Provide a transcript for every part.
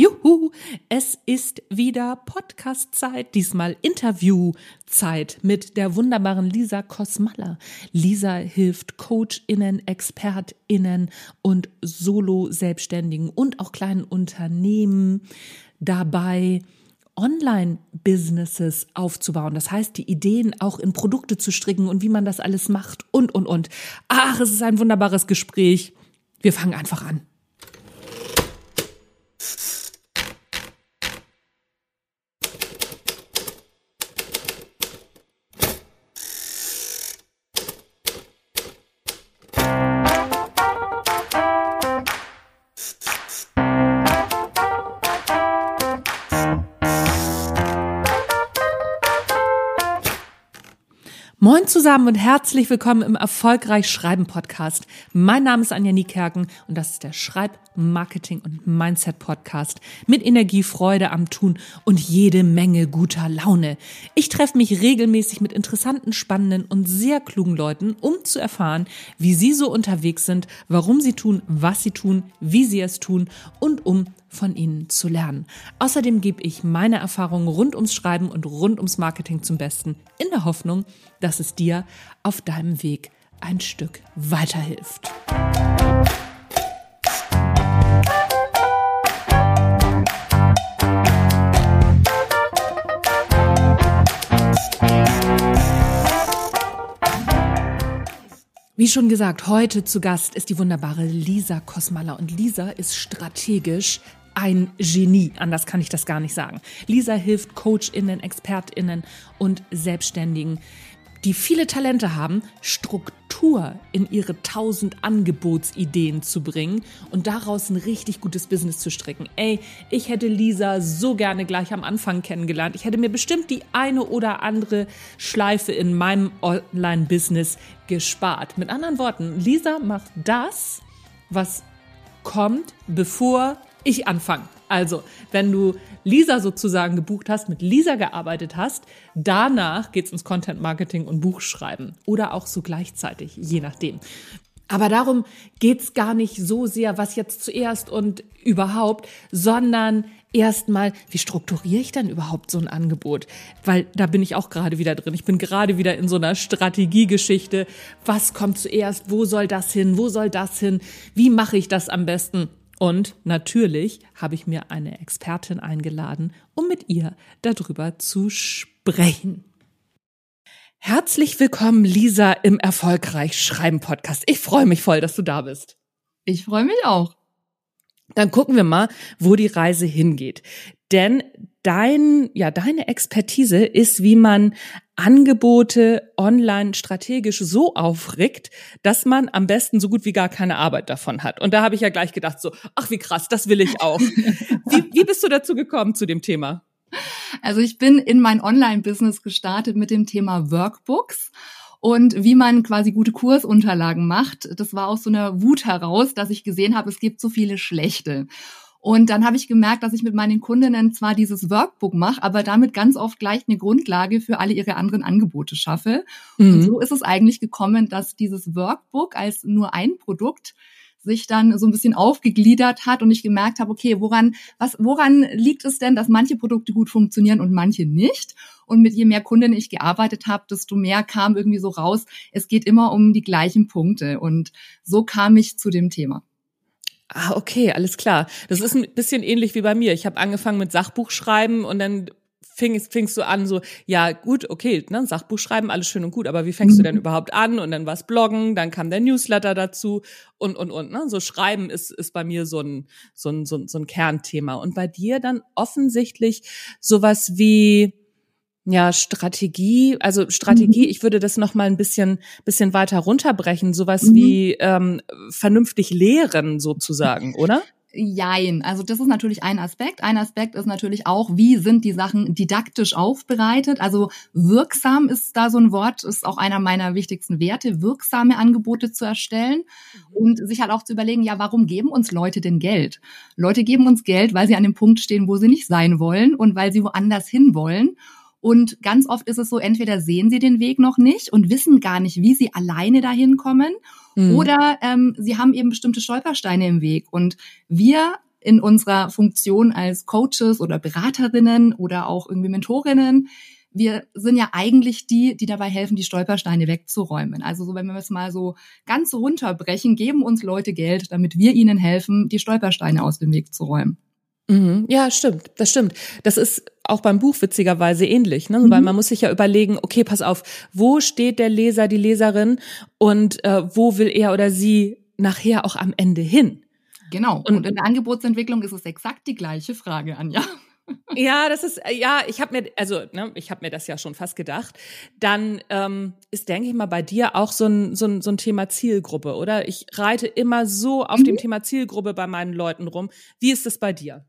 Juhu, es ist wieder Podcast-Zeit, diesmal Interview-Zeit mit der wunderbaren Lisa Kosmalla. Lisa hilft CoachInnen, ExpertInnen und Solo-Selbstständigen und auch kleinen Unternehmen dabei, Online-Businesses aufzubauen. Das heißt, die Ideen auch in Produkte zu stricken und wie man das alles macht und, und, und. Ach, es ist ein wunderbares Gespräch. Wir fangen einfach an. Zusammen und herzlich willkommen im Erfolgreich Schreiben Podcast. Mein Name ist Anja Niekerken und das ist der Schreib-, Marketing- und Mindset-Podcast mit Energie, Freude am Tun und jede Menge guter Laune. Ich treffe mich regelmäßig mit interessanten, spannenden und sehr klugen Leuten, um zu erfahren, wie sie so unterwegs sind, warum sie tun, was sie tun, wie sie es tun und um von ihnen zu lernen. Außerdem gebe ich meine Erfahrungen rund ums Schreiben und rund ums Marketing zum Besten, in der Hoffnung, dass es dir auf deinem Weg ein Stück weiterhilft. Wie schon gesagt, heute zu Gast ist die wunderbare Lisa Kosmala und Lisa ist strategisch ein Genie. Anders kann ich das gar nicht sagen. Lisa hilft CoachInnen, ExpertInnen und Selbstständigen, die viele Talente haben, Struktur in ihre tausend Angebotsideen zu bringen und daraus ein richtig gutes Business zu stricken. Ey, ich hätte Lisa so gerne gleich am Anfang kennengelernt. Ich hätte mir bestimmt die eine oder andere Schleife in meinem Online-Business gespart. Mit anderen Worten, Lisa macht das, was kommt, bevor ich anfange. Also, wenn du Lisa sozusagen gebucht hast, mit Lisa gearbeitet hast, danach geht's ins Content Marketing und Buchschreiben oder auch so gleichzeitig, je nachdem. Aber darum geht's gar nicht so sehr, was jetzt zuerst und überhaupt, sondern erstmal, wie strukturiere ich denn überhaupt so ein Angebot? Weil da bin ich auch gerade wieder drin. Ich bin gerade wieder in so einer Strategiegeschichte. Was kommt zuerst? Wo soll das hin? Wo soll das hin? Wie mache ich das am besten? Und natürlich habe ich mir eine Expertin eingeladen, um mit ihr darüber zu sprechen. Herzlich willkommen, Lisa, im Erfolgreich Schreiben Podcast. Ich freue mich voll, dass du da bist. Ich freue mich auch. Dann gucken wir mal, wo die Reise hingeht. Denn dein, ja, deine Expertise ist, wie man Angebote online strategisch so aufrickt, dass man am besten so gut wie gar keine Arbeit davon hat. Und da habe ich ja gleich gedacht so, ach wie krass, das will ich auch. wie, wie bist du dazu gekommen zu dem Thema? Also ich bin in mein Online-Business gestartet mit dem Thema Workbooks und wie man quasi gute Kursunterlagen macht. Das war aus so einer Wut heraus, dass ich gesehen habe, es gibt so viele schlechte. Und dann habe ich gemerkt, dass ich mit meinen Kundinnen zwar dieses Workbook mache, aber damit ganz oft gleich eine Grundlage für alle ihre anderen Angebote schaffe. Mhm. Und so ist es eigentlich gekommen, dass dieses Workbook als nur ein Produkt sich dann so ein bisschen aufgegliedert hat und ich gemerkt habe, okay, woran, was, woran liegt es denn, dass manche Produkte gut funktionieren und manche nicht? Und mit je mehr Kunden ich gearbeitet habe, desto mehr kam irgendwie so raus, es geht immer um die gleichen Punkte. Und so kam ich zu dem Thema. Ah, okay, alles klar. Das ist ein bisschen ähnlich wie bei mir. Ich habe angefangen mit Sachbuchschreiben und dann fing, fingst du an so, ja gut, okay, ne, Sachbuch schreiben, alles schön und gut, aber wie fängst mhm. du denn überhaupt an? Und dann war's Bloggen, dann kam der Newsletter dazu und, und, und. Ne? So Schreiben ist, ist bei mir so ein, so, ein, so, ein, so ein Kernthema. Und bei dir dann offensichtlich sowas wie ja, Strategie, also Strategie, mhm. ich würde das noch mal ein bisschen, bisschen weiter runterbrechen, sowas mhm. wie ähm, vernünftig lehren sozusagen, oder? Jein. Also das ist natürlich ein Aspekt. Ein Aspekt ist natürlich auch, wie sind die Sachen didaktisch aufbereitet. Also wirksam ist da so ein Wort, ist auch einer meiner wichtigsten Werte, wirksame Angebote zu erstellen mhm. und sich halt auch zu überlegen, ja, warum geben uns Leute denn Geld? Leute geben uns Geld, weil sie an dem Punkt stehen, wo sie nicht sein wollen und weil sie woanders hin wollen. Und ganz oft ist es so, entweder sehen sie den Weg noch nicht und wissen gar nicht, wie sie alleine dahin kommen, mhm. oder ähm, sie haben eben bestimmte Stolpersteine im Weg. Und wir in unserer Funktion als Coaches oder Beraterinnen oder auch irgendwie Mentorinnen, wir sind ja eigentlich die, die dabei helfen, die Stolpersteine wegzuräumen. Also so, wenn wir es mal so ganz runterbrechen, geben uns Leute Geld, damit wir ihnen helfen, die Stolpersteine aus dem Weg zu räumen. Mhm. Ja, stimmt, das stimmt. Das ist auch beim Buch witzigerweise ähnlich, ne? Mhm. weil man muss sich ja überlegen, okay, pass auf, wo steht der Leser, die Leserin und äh, wo will er oder sie nachher auch am Ende hin? Genau. Und, und in der Angebotsentwicklung ist es exakt die gleiche Frage, Anja. Ja, das ist ja, ich habe mir also, ne, ich habe mir das ja schon fast gedacht. Dann ähm, ist, denke ich mal, bei dir auch so ein, so ein so ein Thema Zielgruppe, oder? Ich reite immer so auf mhm. dem Thema Zielgruppe bei meinen Leuten rum. Wie ist es bei dir?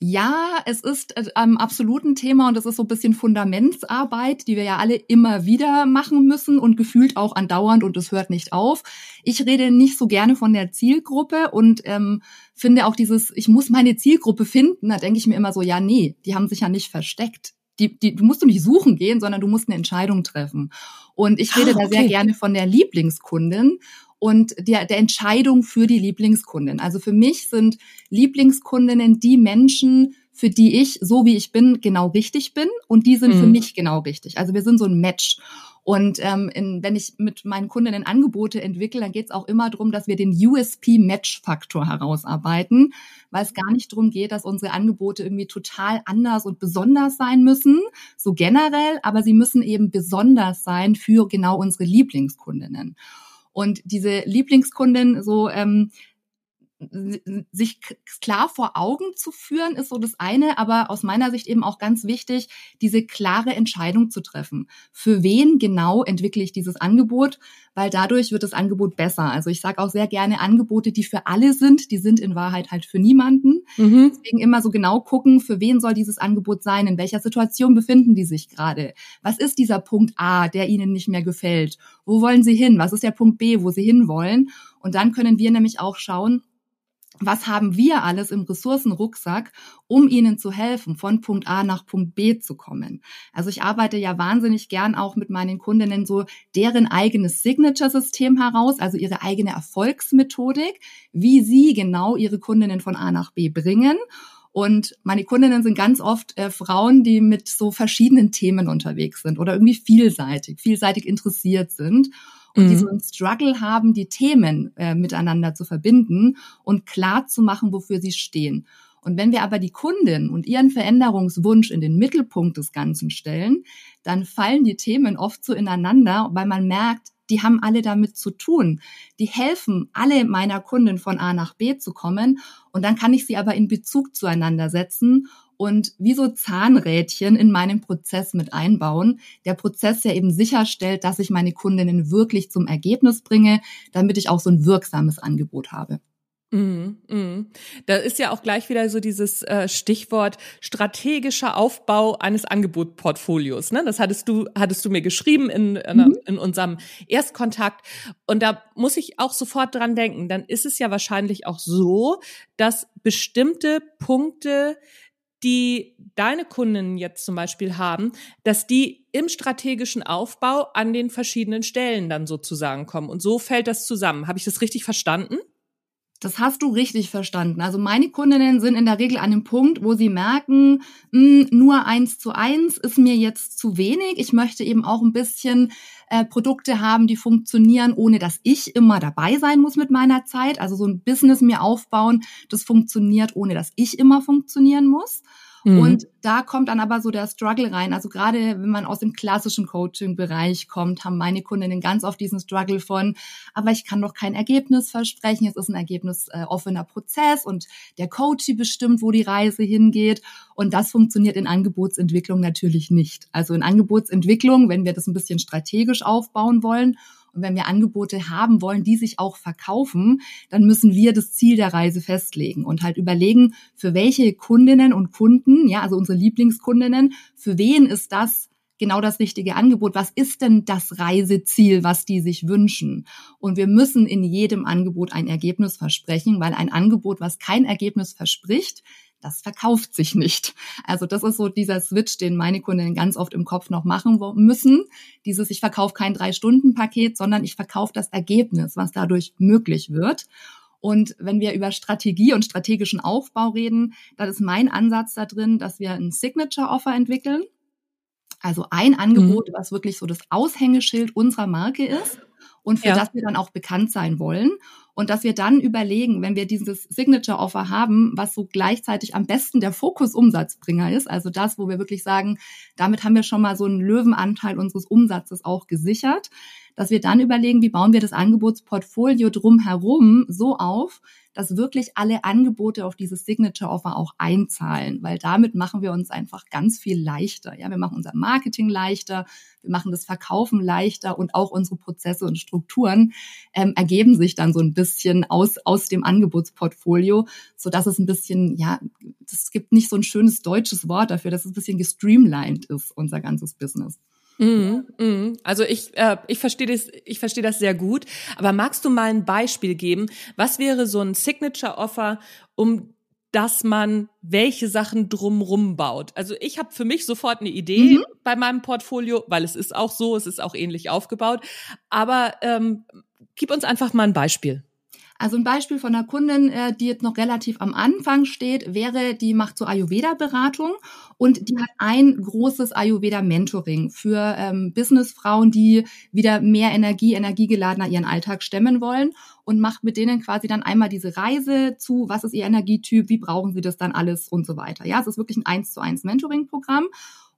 Ja, es ist äh, am absoluten Thema und es ist so ein bisschen Fundamentsarbeit, die wir ja alle immer wieder machen müssen und gefühlt auch andauernd und es hört nicht auf. Ich rede nicht so gerne von der Zielgruppe und ähm, finde auch dieses, ich muss meine Zielgruppe finden, da denke ich mir immer so, ja, nee, die haben sich ja nicht versteckt. Die, die, du musst du nicht suchen gehen, sondern du musst eine Entscheidung treffen. Und ich rede ah, okay. da sehr gerne von der Lieblingskundin und der, der Entscheidung für die Lieblingskundin. Also für mich sind Lieblingskundinnen die Menschen, für die ich, so wie ich bin, genau richtig bin und die sind mhm. für mich genau richtig. Also wir sind so ein Match. Und ähm, in, wenn ich mit meinen Kundinnen Angebote entwickle, dann geht es auch immer darum, dass wir den USP-Match-Faktor herausarbeiten, weil es gar nicht darum geht, dass unsere Angebote irgendwie total anders und besonders sein müssen, so generell, aber sie müssen eben besonders sein für genau unsere Lieblingskundinnen. Und diese Lieblingskundin so ähm, sich klar vor Augen zu führen, ist so das eine, aber aus meiner Sicht eben auch ganz wichtig, diese klare Entscheidung zu treffen. Für wen genau entwickle ich dieses Angebot? Weil dadurch wird das Angebot besser. Also ich sage auch sehr gerne Angebote, die für alle sind, die sind in Wahrheit halt für niemanden. Mhm. Deswegen immer so genau gucken, für wen soll dieses Angebot sein, in welcher Situation befinden die sich gerade? Was ist dieser Punkt A, der ihnen nicht mehr gefällt? Wo wollen sie hin? Was ist der Punkt B, wo sie hinwollen? Und dann können wir nämlich auch schauen, was haben wir alles im Ressourcenrucksack, um ihnen zu helfen, von Punkt A nach Punkt B zu kommen. Also ich arbeite ja wahnsinnig gern auch mit meinen Kundinnen so deren eigenes Signature-System heraus, also ihre eigene Erfolgsmethodik, wie sie genau ihre Kundinnen von A nach B bringen. Und meine Kundinnen sind ganz oft äh, Frauen, die mit so verschiedenen Themen unterwegs sind oder irgendwie vielseitig, vielseitig interessiert sind und mhm. die so einen Struggle haben, die Themen äh, miteinander zu verbinden und klar zu machen, wofür sie stehen. Und wenn wir aber die Kundin und ihren Veränderungswunsch in den Mittelpunkt des Ganzen stellen, dann fallen die Themen oft so ineinander, weil man merkt, die haben alle damit zu tun. Die helfen alle meiner Kunden von A nach B zu kommen. Und dann kann ich sie aber in Bezug zueinander setzen und wie so Zahnrädchen in meinen Prozess mit einbauen. Der Prozess, der eben sicherstellt, dass ich meine Kundinnen wirklich zum Ergebnis bringe, damit ich auch so ein wirksames Angebot habe. Mm, mm. Da ist ja auch gleich wieder so dieses äh, Stichwort strategischer Aufbau eines Angebotportfolios. Ne? Das hattest du, hattest du mir geschrieben in, in, mhm. in unserem Erstkontakt. Und da muss ich auch sofort dran denken. Dann ist es ja wahrscheinlich auch so, dass bestimmte Punkte die deine Kunden jetzt zum Beispiel haben, dass die im strategischen Aufbau an den verschiedenen Stellen dann sozusagen kommen. Und so fällt das zusammen. Habe ich das richtig verstanden? Das hast du richtig verstanden. Also meine Kundinnen sind in der Regel an dem Punkt, wo sie merken, mh, hm, nur eins zu eins ist mir jetzt zu wenig. Ich möchte eben auch ein bisschen äh, Produkte haben, die funktionieren, ohne dass ich immer dabei sein muss mit meiner Zeit. Also so ein Business mir aufbauen, das funktioniert, ohne dass ich immer funktionieren muss. Mhm. Und da kommt dann aber so der Struggle rein. Also gerade wenn man aus dem klassischen Coaching-Bereich kommt, haben meine Kundinnen ganz oft diesen Struggle von, aber ich kann doch kein Ergebnis versprechen. Es ist ein Ergebnis äh, Prozess und der Coach bestimmt, wo die Reise hingeht. Und das funktioniert in Angebotsentwicklung natürlich nicht. Also in Angebotsentwicklung, wenn wir das ein bisschen strategisch aufbauen wollen und wenn wir Angebote haben wollen, die sich auch verkaufen, dann müssen wir das Ziel der Reise festlegen und halt überlegen, für welche Kundinnen und Kunden, ja, also unsere Lieblingskundinnen, für wen ist das genau das richtige Angebot? Was ist denn das Reiseziel, was die sich wünschen? Und wir müssen in jedem Angebot ein Ergebnis versprechen, weil ein Angebot, was kein Ergebnis verspricht, das verkauft sich nicht. Also das ist so dieser Switch, den meine Kunden ganz oft im Kopf noch machen müssen. Dieses, ich verkaufe kein Drei-Stunden-Paket, sondern ich verkaufe das Ergebnis, was dadurch möglich wird. Und wenn wir über Strategie und strategischen Aufbau reden, dann ist mein Ansatz da drin, dass wir ein Signature Offer entwickeln. Also ein Angebot, mhm. was wirklich so das Aushängeschild unserer Marke ist und für ja. das wir dann auch bekannt sein wollen. Und dass wir dann überlegen, wenn wir dieses Signature Offer haben, was so gleichzeitig am besten der Fokus-Umsatzbringer ist, also das, wo wir wirklich sagen, damit haben wir schon mal so einen Löwenanteil unseres Umsatzes auch gesichert, dass wir dann überlegen, wie bauen wir das Angebotsportfolio drumherum so auf, dass wirklich alle Angebote auf dieses Signature Offer auch einzahlen, weil damit machen wir uns einfach ganz viel leichter. Ja, wir machen unser Marketing leichter, wir machen das Verkaufen leichter und auch unsere Prozesse und Strukturen ähm, ergeben sich dann so ein bisschen aus aus dem Angebotsportfolio, so dass es ein bisschen ja, es gibt nicht so ein schönes deutsches Wort dafür, dass es ein bisschen gestreamlined ist unser ganzes Business. Mhm, mhm. Also ich, äh, ich verstehe das, ich verstehe das sehr gut. Aber magst du mal ein Beispiel geben? Was wäre so ein Signature Offer, um dass man welche Sachen drumrum baut. Also ich habe für mich sofort eine Idee mhm. bei meinem Portfolio, weil es ist auch so, es ist auch ähnlich aufgebaut. Aber ähm, gib uns einfach mal ein Beispiel. Also ein Beispiel von einer Kundin, äh, die jetzt noch relativ am Anfang steht, wäre, die macht so Ayurveda-Beratung und die hat ein großes Ayurveda-Mentoring für ähm, Businessfrauen, die wieder mehr Energie, energiegeladener ihren Alltag stemmen wollen und macht mit denen quasi dann einmal diese Reise zu, was ist ihr Energietyp, wie brauchen sie das dann alles und so weiter. Ja, es ist wirklich ein eins zu eins Mentoring-Programm.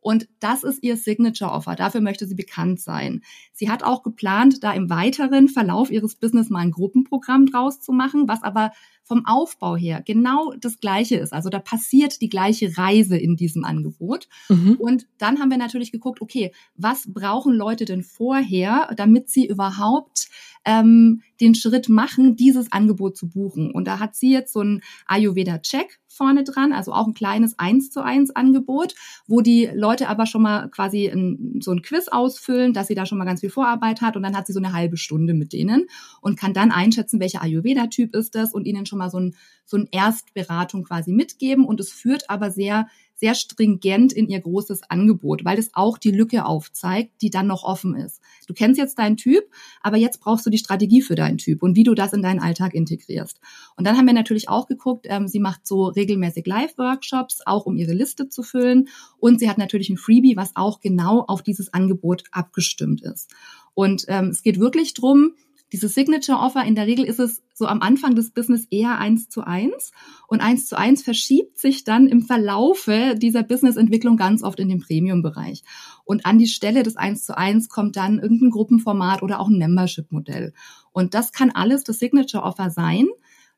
Und das ist ihr Signature Offer. Dafür möchte sie bekannt sein. Sie hat auch geplant, da im weiteren Verlauf ihres Business mal ein Gruppenprogramm draus zu machen, was aber vom Aufbau her genau das Gleiche ist. Also da passiert die gleiche Reise in diesem Angebot. Mhm. Und dann haben wir natürlich geguckt, okay, was brauchen Leute denn vorher, damit sie überhaupt ähm, den Schritt machen, dieses Angebot zu buchen. Und da hat sie jetzt so ein Ayurveda-Check vorne dran, also auch ein kleines 1 zu 1 Angebot, wo die Leute aber schon mal quasi ein, so ein Quiz ausfüllen, dass sie da schon mal ganz viel Vorarbeit hat und dann hat sie so eine halbe Stunde mit denen und kann dann einschätzen, welcher Ayurveda-Typ ist das und ihnen schon mal so ein, so ein Erstberatung quasi mitgeben und es führt aber sehr sehr stringent in ihr großes Angebot, weil es auch die Lücke aufzeigt, die dann noch offen ist. Du kennst jetzt deinen Typ, aber jetzt brauchst du die Strategie für deinen Typ und wie du das in deinen Alltag integrierst. Und dann haben wir natürlich auch geguckt, ähm, sie macht so regelmäßig Live-Workshops, auch um ihre Liste zu füllen. Und sie hat natürlich ein Freebie, was auch genau auf dieses Angebot abgestimmt ist. Und ähm, es geht wirklich drum, dieses Signature Offer, in der Regel ist es so am Anfang des Business eher eins zu eins und eins zu eins verschiebt sich dann im Verlaufe dieser Businessentwicklung ganz oft in den Premium-Bereich. Und an die Stelle des eins zu eins kommt dann irgendein Gruppenformat oder auch ein Membership-Modell. Und das kann alles das Signature Offer sein.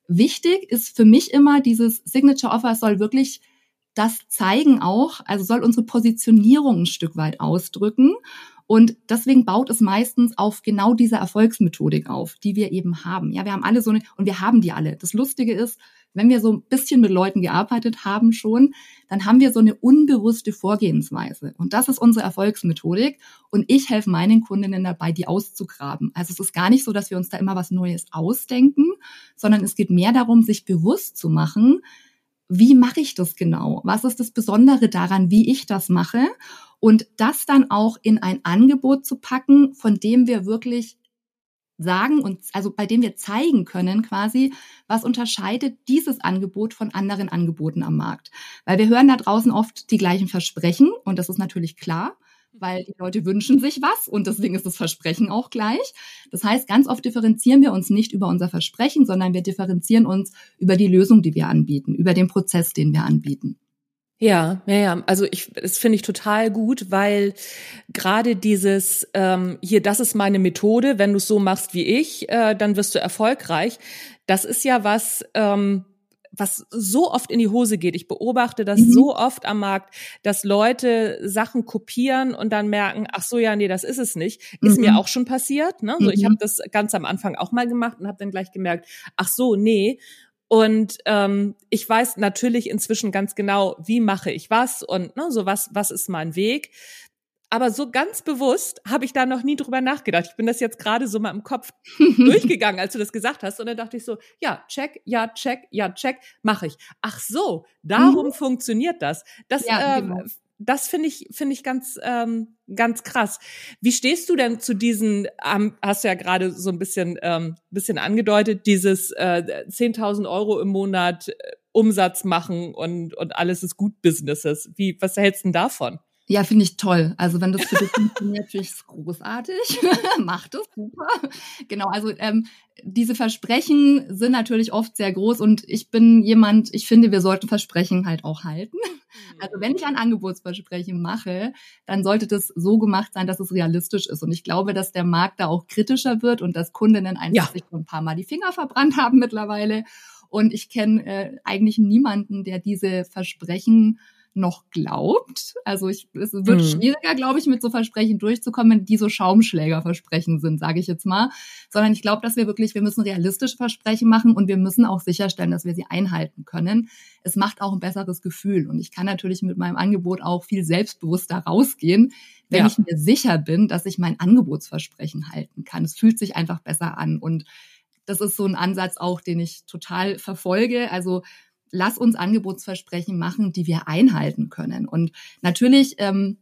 Wichtig ist für mich immer, dieses Signature Offer soll wirklich das zeigen auch, also soll unsere Positionierung ein Stück weit ausdrücken und deswegen baut es meistens auf genau dieser Erfolgsmethodik auf, die wir eben haben. Ja, wir haben alle so eine, und wir haben die alle. Das Lustige ist, wenn wir so ein bisschen mit Leuten gearbeitet haben schon, dann haben wir so eine unbewusste Vorgehensweise. Und das ist unsere Erfolgsmethodik. Und ich helfe meinen Kundinnen dabei, die auszugraben. Also es ist gar nicht so, dass wir uns da immer was Neues ausdenken, sondern es geht mehr darum, sich bewusst zu machen, wie mache ich das genau? Was ist das Besondere daran, wie ich das mache? Und das dann auch in ein Angebot zu packen, von dem wir wirklich sagen und also bei dem wir zeigen können quasi, was unterscheidet dieses Angebot von anderen Angeboten am Markt. Weil wir hören da draußen oft die gleichen Versprechen und das ist natürlich klar, weil die Leute wünschen sich was und deswegen ist das Versprechen auch gleich. Das heißt, ganz oft differenzieren wir uns nicht über unser Versprechen, sondern wir differenzieren uns über die Lösung, die wir anbieten, über den Prozess, den wir anbieten. Ja, ja, ja. Also ich, das finde ich total gut, weil gerade dieses ähm, hier, das ist meine Methode. Wenn du es so machst wie ich, äh, dann wirst du erfolgreich. Das ist ja was. Ähm, was so oft in die Hose geht. Ich beobachte das mhm. so oft am Markt, dass Leute Sachen kopieren und dann merken, ach so, ja, nee, das ist es nicht. Ist mhm. mir auch schon passiert. Ne? So, ich habe mhm. das ganz am Anfang auch mal gemacht und habe dann gleich gemerkt, ach so, nee. Und ähm, ich weiß natürlich inzwischen ganz genau, wie mache ich was und ne, so was, was ist mein Weg. Aber so ganz bewusst habe ich da noch nie drüber nachgedacht. Ich bin das jetzt gerade so mal im Kopf durchgegangen, als du das gesagt hast. Und dann dachte ich so, ja, check, ja, check, ja, check, mache ich. Ach so, darum mhm. funktioniert das. Das, ja, äh, genau das finde ich, finde ich ganz, ähm, ganz krass. Wie stehst du denn zu diesen, ähm, hast du ja gerade so ein bisschen, ähm, bisschen angedeutet, dieses äh, 10.000 Euro im Monat äh, Umsatz machen und, und alles ist gut Businesses. Wie, was hältst du denn davon? Ja, finde ich toll. Also wenn das für dich funktioniert, finde ich es großartig. Macht es, super. Genau, also ähm, diese Versprechen sind natürlich oft sehr groß und ich bin jemand, ich finde, wir sollten Versprechen halt auch halten. Also wenn ich ein Angebotsversprechen mache, dann sollte das so gemacht sein, dass es realistisch ist. Und ich glaube, dass der Markt da auch kritischer wird und dass Kundinnen einfach ja. sich schon ein paar Mal die Finger verbrannt haben mittlerweile. Und ich kenne äh, eigentlich niemanden, der diese Versprechen noch glaubt. Also ich, es wird mhm. schwieriger, glaube ich, mit so Versprechen durchzukommen, die so Schaumschlägerversprechen sind, sage ich jetzt mal. Sondern ich glaube, dass wir wirklich, wir müssen realistische Versprechen machen und wir müssen auch sicherstellen, dass wir sie einhalten können. Es macht auch ein besseres Gefühl. Und ich kann natürlich mit meinem Angebot auch viel selbstbewusster rausgehen, wenn ja. ich mir sicher bin, dass ich mein Angebotsversprechen halten kann. Es fühlt sich einfach besser an. Und das ist so ein Ansatz auch, den ich total verfolge. Also lass uns Angebotsversprechen machen, die wir einhalten können. Und natürlich ähm,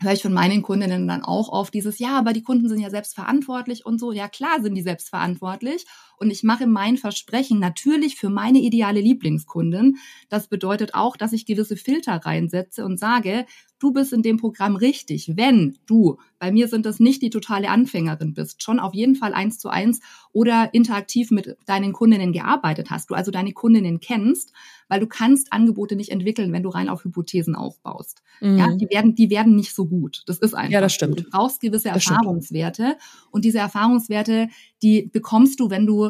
höre ich von meinen Kundinnen dann auch auf dieses, ja, aber die Kunden sind ja selbstverantwortlich und so. Ja, klar sind die selbstverantwortlich. Und ich mache mein Versprechen natürlich für meine ideale Lieblingskundin. Das bedeutet auch, dass ich gewisse Filter reinsetze und sage, du bist in dem Programm richtig, wenn du, bei mir sind das nicht die totale Anfängerin bist, schon auf jeden Fall eins zu eins oder interaktiv mit deinen Kundinnen gearbeitet hast, du also deine Kundinnen kennst, weil du kannst Angebote nicht entwickeln, wenn du rein auf Hypothesen aufbaust. Mhm. Ja, die werden, die werden nicht so gut. Das ist einfach. Ja, das stimmt. Du brauchst gewisse das Erfahrungswerte stimmt. und diese Erfahrungswerte, die bekommst du, wenn du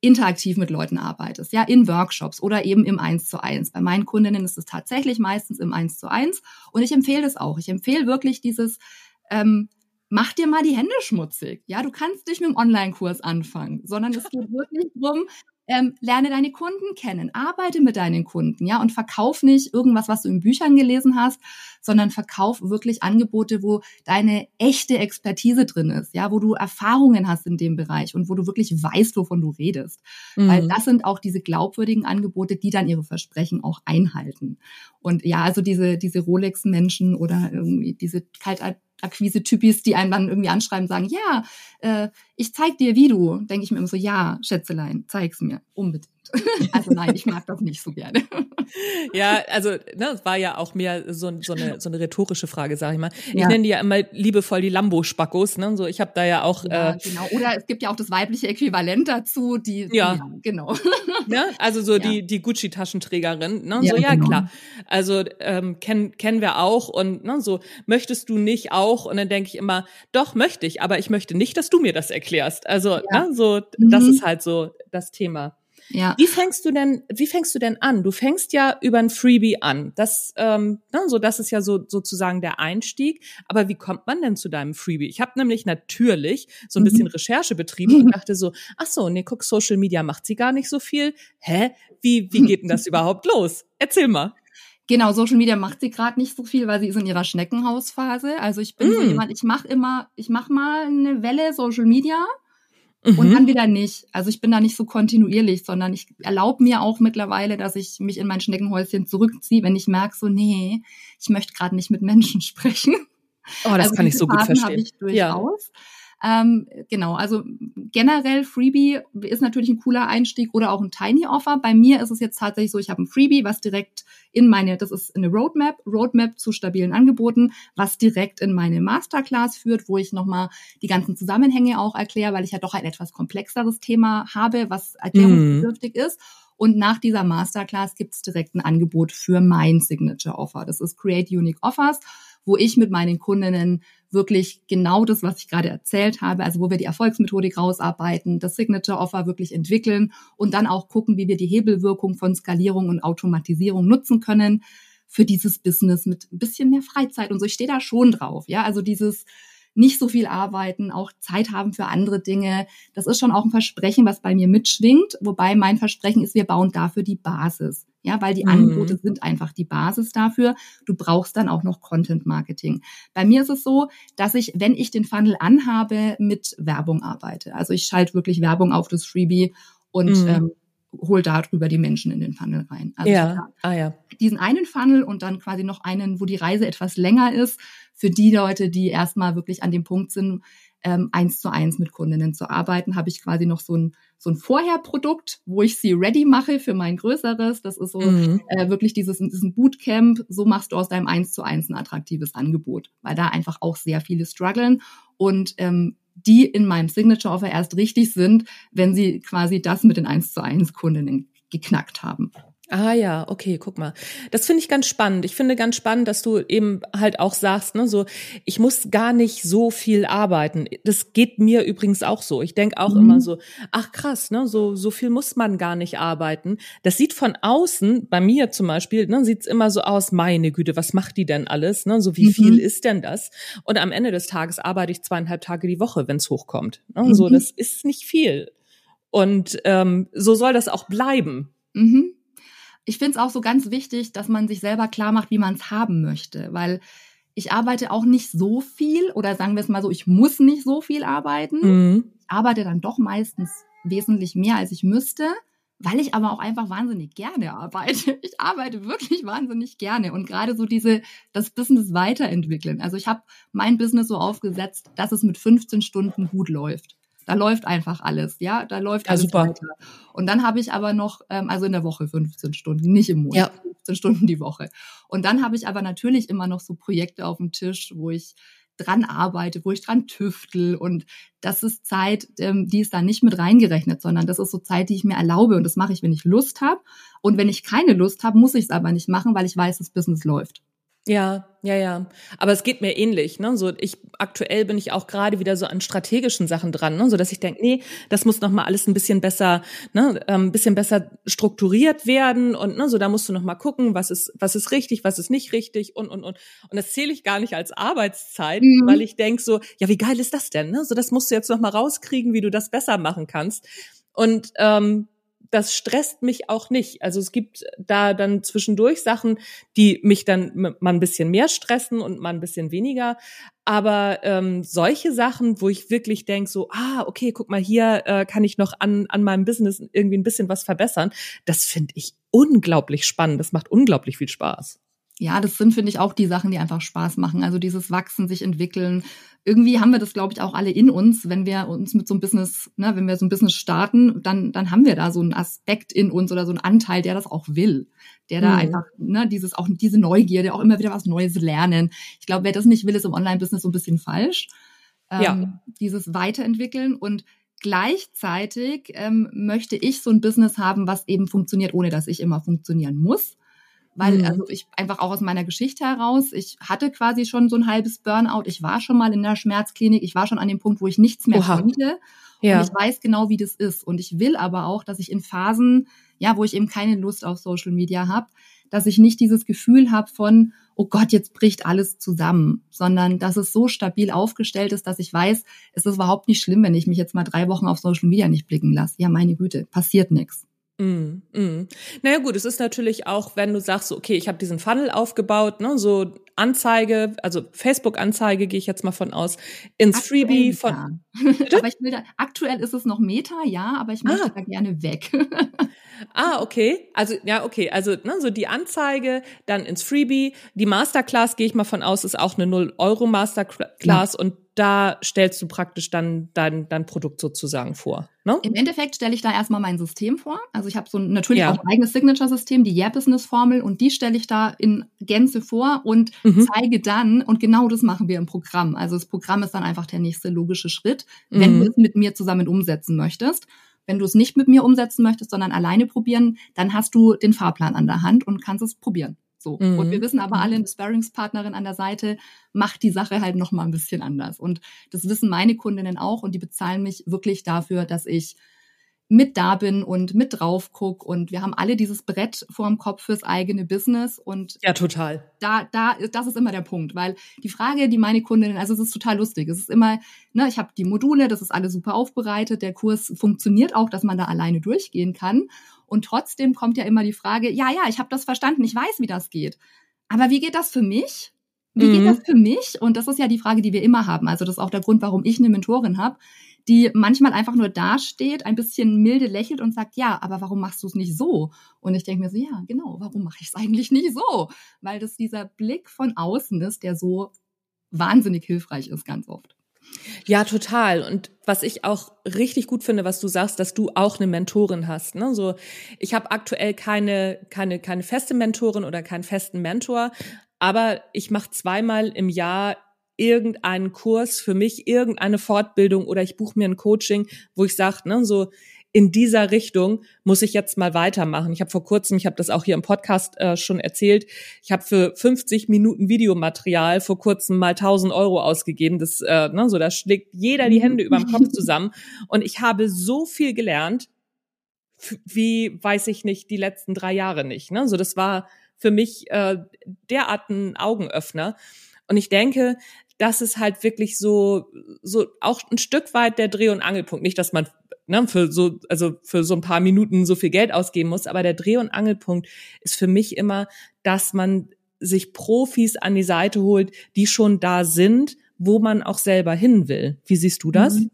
interaktiv mit Leuten arbeitest, ja, in Workshops oder eben im Eins zu eins. Bei meinen Kundinnen ist es tatsächlich meistens im Eins zu eins und ich empfehle das auch. Ich empfehle wirklich dieses, ähm, mach dir mal die Hände schmutzig. Ja, du kannst nicht mit dem Online-Kurs anfangen, sondern es geht wirklich darum, ähm, lerne deine Kunden kennen, arbeite mit deinen Kunden, ja, und verkauf nicht irgendwas, was du in Büchern gelesen hast, sondern verkauf wirklich Angebote, wo deine echte Expertise drin ist, ja, wo du Erfahrungen hast in dem Bereich und wo du wirklich weißt, wovon du redest. Mhm. Weil das sind auch diese glaubwürdigen Angebote, die dann ihre Versprechen auch einhalten. Und ja, also diese, diese Rolex-Menschen oder irgendwie diese Kaltart Akquise-Typis, die einen dann irgendwie anschreiben, sagen, ja, äh, ich zeig dir, wie du. Denke ich mir immer so, ja, Schätzelein, zeig's mir, unbedingt. Also nein, ich mag das nicht so gerne. Ja, also ne, es war ja auch mehr so, so, eine, so eine rhetorische Frage, sag ich mal. Ich ja. nenne die ja immer liebevoll die Lambo-Spackos. Ne? So, ich habe da ja auch. Ja, äh, genau. Oder es gibt ja auch das weibliche Äquivalent dazu, die. Ja, ja genau. Ne? Also so ja. die, die Gucci-Taschenträgerin. Ne? So, ja, genau. klar. Also ähm, kennen kennen wir auch. Und ne, so, möchtest du nicht auch? Und dann denke ich immer, doch, möchte ich, aber ich möchte nicht, dass du mir das erklärst. Also, ne, so, das mhm. ist halt so das Thema. Ja. Wie fängst du denn, wie fängst du denn an? Du fängst ja über ein Freebie an. Das, ähm, ne, so das ist ja so sozusagen der Einstieg. Aber wie kommt man denn zu deinem Freebie? Ich habe nämlich natürlich so ein bisschen mhm. Recherche betrieben und dachte so, ach so, nee, guck, Social Media macht sie gar nicht so viel. Hä? Wie, wie geht denn das überhaupt los? Erzähl mal. Genau, Social Media macht sie gerade nicht so viel, weil sie ist in ihrer Schneckenhausphase. Also ich bin mm. so jemand, ich mache immer, ich mache mal eine Welle Social Media mhm. und dann wieder nicht. Also ich bin da nicht so kontinuierlich, sondern ich erlaube mir auch mittlerweile, dass ich mich in mein Schneckenhäuschen zurückziehe, wenn ich merke, so nee, ich möchte gerade nicht mit Menschen sprechen. Oh, das also kann ich so gut verstehen. Ich durchaus. Ja. Ähm, genau, also generell Freebie ist natürlich ein cooler Einstieg oder auch ein Tiny Offer. Bei mir ist es jetzt tatsächlich so, ich habe ein Freebie, was direkt in meine, das ist eine Roadmap, Roadmap zu stabilen Angeboten, was direkt in meine Masterclass führt, wo ich nochmal die ganzen Zusammenhänge auch erkläre, weil ich ja doch ein etwas komplexeres Thema habe, was erklärungsbedürftig mm. ist. Und nach dieser Masterclass gibt es direkt ein Angebot für mein Signature Offer. Das ist Create Unique Offers wo ich mit meinen Kundinnen wirklich genau das, was ich gerade erzählt habe, also wo wir die Erfolgsmethodik rausarbeiten, das Signature Offer wirklich entwickeln und dann auch gucken, wie wir die Hebelwirkung von Skalierung und Automatisierung nutzen können für dieses Business mit ein bisschen mehr Freizeit und so. Ich stehe da schon drauf, ja, also dieses nicht so viel arbeiten, auch Zeit haben für andere Dinge. Das ist schon auch ein Versprechen, was bei mir mitschwingt. Wobei mein Versprechen ist, wir bauen dafür die Basis. Ja, weil die mhm. Angebote sind einfach die Basis dafür. Du brauchst dann auch noch Content Marketing. Bei mir ist es so, dass ich, wenn ich den Funnel anhabe, mit Werbung arbeite. Also ich schalte wirklich Werbung auf das Freebie und mhm. ähm, hol darüber die Menschen in den Funnel rein. Also ja, ah ja. Diesen einen Funnel und dann quasi noch einen, wo die Reise etwas länger ist, für die Leute, die erstmal wirklich an dem Punkt sind, ähm, eins zu eins mit Kundinnen zu arbeiten, habe ich quasi noch so ein, so ein Vorherprodukt, wo ich sie ready mache für mein größeres. Das ist so mhm. äh, wirklich dieses, diesen Bootcamp. So machst du aus deinem eins zu eins ein attraktives Angebot, weil da einfach auch sehr viele strugglen und ähm, die in meinem Signature Offer erst richtig sind, wenn sie quasi das mit den 1 zu 1 Kundinnen geknackt haben. Ah ja, okay, guck mal. Das finde ich ganz spannend. Ich finde ganz spannend, dass du eben halt auch sagst, ne, so ich muss gar nicht so viel arbeiten. Das geht mir übrigens auch so. Ich denke auch mhm. immer so, ach krass, ne, so so viel muss man gar nicht arbeiten. Das sieht von außen, bei mir zum Beispiel, ne, sieht's immer so aus. Meine Güte, was macht die denn alles? Ne, so wie mhm. viel ist denn das? Und am Ende des Tages arbeite ich zweieinhalb Tage die Woche, wenn's hochkommt. Ne, mhm. So, das ist nicht viel. Und ähm, so soll das auch bleiben. Mhm ich finde es auch so ganz wichtig, dass man sich selber klar macht, wie man es haben möchte, weil ich arbeite auch nicht so viel oder sagen wir es mal so, ich muss nicht so viel arbeiten. Mhm. Ich arbeite dann doch meistens wesentlich mehr, als ich müsste, weil ich aber auch einfach wahnsinnig gerne arbeite. Ich arbeite wirklich wahnsinnig gerne und gerade so diese das Business weiterentwickeln. Also ich habe mein Business so aufgesetzt, dass es mit 15 Stunden gut läuft. Da läuft einfach alles, ja, da läuft alles super. weiter. Und dann habe ich aber noch, ähm, also in der Woche 15 Stunden, nicht im Monat, ja. 15 Stunden die Woche. Und dann habe ich aber natürlich immer noch so Projekte auf dem Tisch, wo ich dran arbeite, wo ich dran tüftel und das ist Zeit, ähm, die ist da nicht mit reingerechnet, sondern das ist so Zeit, die ich mir erlaube und das mache ich, wenn ich Lust habe und wenn ich keine Lust habe, muss ich es aber nicht machen, weil ich weiß, das Business läuft. Ja, ja, ja. Aber es geht mir ähnlich. Ne? So, ich aktuell bin ich auch gerade wieder so an strategischen Sachen dran, ne? so dass ich denke, nee, das muss noch mal alles ein bisschen besser, ne, ein ähm, bisschen besser strukturiert werden und ne, so da musst du noch mal gucken, was ist, was ist richtig, was ist nicht richtig und und und und das zähle ich gar nicht als Arbeitszeit, mhm. weil ich denk so, ja, wie geil ist das denn? Ne? So, das musst du jetzt noch mal rauskriegen, wie du das besser machen kannst. Und ähm, das stresst mich auch nicht. Also es gibt da dann zwischendurch Sachen, die mich dann mal ein bisschen mehr stressen und mal ein bisschen weniger. Aber ähm, solche Sachen, wo ich wirklich denke, so, ah, okay, guck mal, hier äh, kann ich noch an, an meinem Business irgendwie ein bisschen was verbessern, das finde ich unglaublich spannend. Das macht unglaublich viel Spaß ja, das sind, finde ich, auch die Sachen, die einfach Spaß machen. Also dieses Wachsen, sich entwickeln. Irgendwie haben wir das, glaube ich, auch alle in uns, wenn wir uns mit so einem Business, ne, wenn wir so ein Business starten, dann, dann haben wir da so einen Aspekt in uns oder so einen Anteil, der das auch will. Der da mhm. einfach, ne, dieses, auch diese Neugierde, auch immer wieder was Neues lernen. Ich glaube, wer das nicht will, ist im Online-Business so ein bisschen falsch. Ähm, ja. Dieses Weiterentwickeln und gleichzeitig ähm, möchte ich so ein Business haben, was eben funktioniert, ohne dass ich immer funktionieren muss weil mhm. also ich einfach auch aus meiner Geschichte heraus, ich hatte quasi schon so ein halbes Burnout, ich war schon mal in der Schmerzklinik, ich war schon an dem Punkt, wo ich nichts mehr Oha. konnte ja. und ich weiß genau, wie das ist und ich will aber auch, dass ich in Phasen, ja, wo ich eben keine Lust auf Social Media habe, dass ich nicht dieses Gefühl habe von, oh Gott, jetzt bricht alles zusammen, sondern dass es so stabil aufgestellt ist, dass ich weiß, es ist überhaupt nicht schlimm, wenn ich mich jetzt mal drei Wochen auf Social Media nicht blicken lasse. Ja, meine Güte, passiert nichts. Mm, mm. Naja gut, es ist natürlich auch, wenn du sagst, okay, ich habe diesen Funnel aufgebaut, ne, so Anzeige, also Facebook-Anzeige gehe ich jetzt mal von aus, ins aktuell Freebie von. aber ich will da, aktuell ist es noch Meta, ja, aber ich möchte ah. da gerne weg. ah, okay. Also, ja, okay. Also, ne, so die Anzeige, dann ins Freebie. Die Masterclass, gehe ich mal von aus, ist auch eine 0-Euro-Masterclass ja. und da stellst du praktisch dann dein, dein Produkt sozusagen vor. Ne? Im Endeffekt stelle ich da erstmal mein System vor. Also ich habe so ein, natürlich ja. auch ein eigenes Signature-System, die Yeah Business Formel, und die stelle ich da in Gänze vor und mhm. zeige dann, und genau das machen wir im Programm. Also das Programm ist dann einfach der nächste logische Schritt, wenn mhm. du es mit mir zusammen umsetzen möchtest. Wenn du es nicht mit mir umsetzen möchtest, sondern alleine probieren, dann hast du den Fahrplan an der Hand und kannst es probieren. So. Mhm. Und wir wissen aber alle, eine Sparringspartnerin an der Seite macht die Sache halt noch mal ein bisschen anders. Und das wissen meine Kundinnen auch und die bezahlen mich wirklich dafür, dass ich mit da bin und mit drauf guck. Und wir haben alle dieses Brett vorm Kopf fürs eigene Business. Und ja total. da da das ist immer der Punkt. Weil die Frage die meine Kundinnen also es ist total lustig. Es ist immer ne ich habe die Module das ist alles super aufbereitet. Der Kurs funktioniert auch dass man da alleine durchgehen kann und trotzdem kommt ja immer die Frage, ja, ja, ich habe das verstanden, ich weiß, wie das geht. Aber wie geht das für mich? Wie mhm. geht das für mich? Und das ist ja die Frage, die wir immer haben. Also das ist auch der Grund, warum ich eine Mentorin habe, die manchmal einfach nur dasteht, ein bisschen milde lächelt und sagt, ja, aber warum machst du es nicht so? Und ich denke mir so, ja, genau, warum mache ich es eigentlich nicht so? Weil das dieser Blick von außen ist, der so wahnsinnig hilfreich ist, ganz oft. Ja, total. Und was ich auch richtig gut finde, was du sagst, dass du auch eine Mentorin hast. Ne? So, ich habe aktuell keine keine keine feste Mentorin oder keinen festen Mentor, aber ich mache zweimal im Jahr irgendeinen Kurs für mich, irgendeine Fortbildung oder ich buche mir ein Coaching, wo ich sage, ne, so in dieser Richtung muss ich jetzt mal weitermachen. Ich habe vor kurzem, ich habe das auch hier im Podcast äh, schon erzählt, ich habe für 50 Minuten Videomaterial vor kurzem mal 1000 Euro ausgegeben. Das, äh, ne, so, da schlägt jeder die Hände über dem Kopf zusammen. Und ich habe so viel gelernt, wie weiß ich nicht, die letzten drei Jahre nicht. Ne? So, das war für mich äh, derart ein Augenöffner. Und ich denke, das ist halt wirklich so, so auch ein Stück weit der Dreh- und Angelpunkt. Nicht, dass man ne, für so, also für so ein paar Minuten so viel Geld ausgeben muss, aber der Dreh- und Angelpunkt ist für mich immer, dass man sich Profis an die Seite holt, die schon da sind, wo man auch selber hin will. Wie siehst du das? Mhm.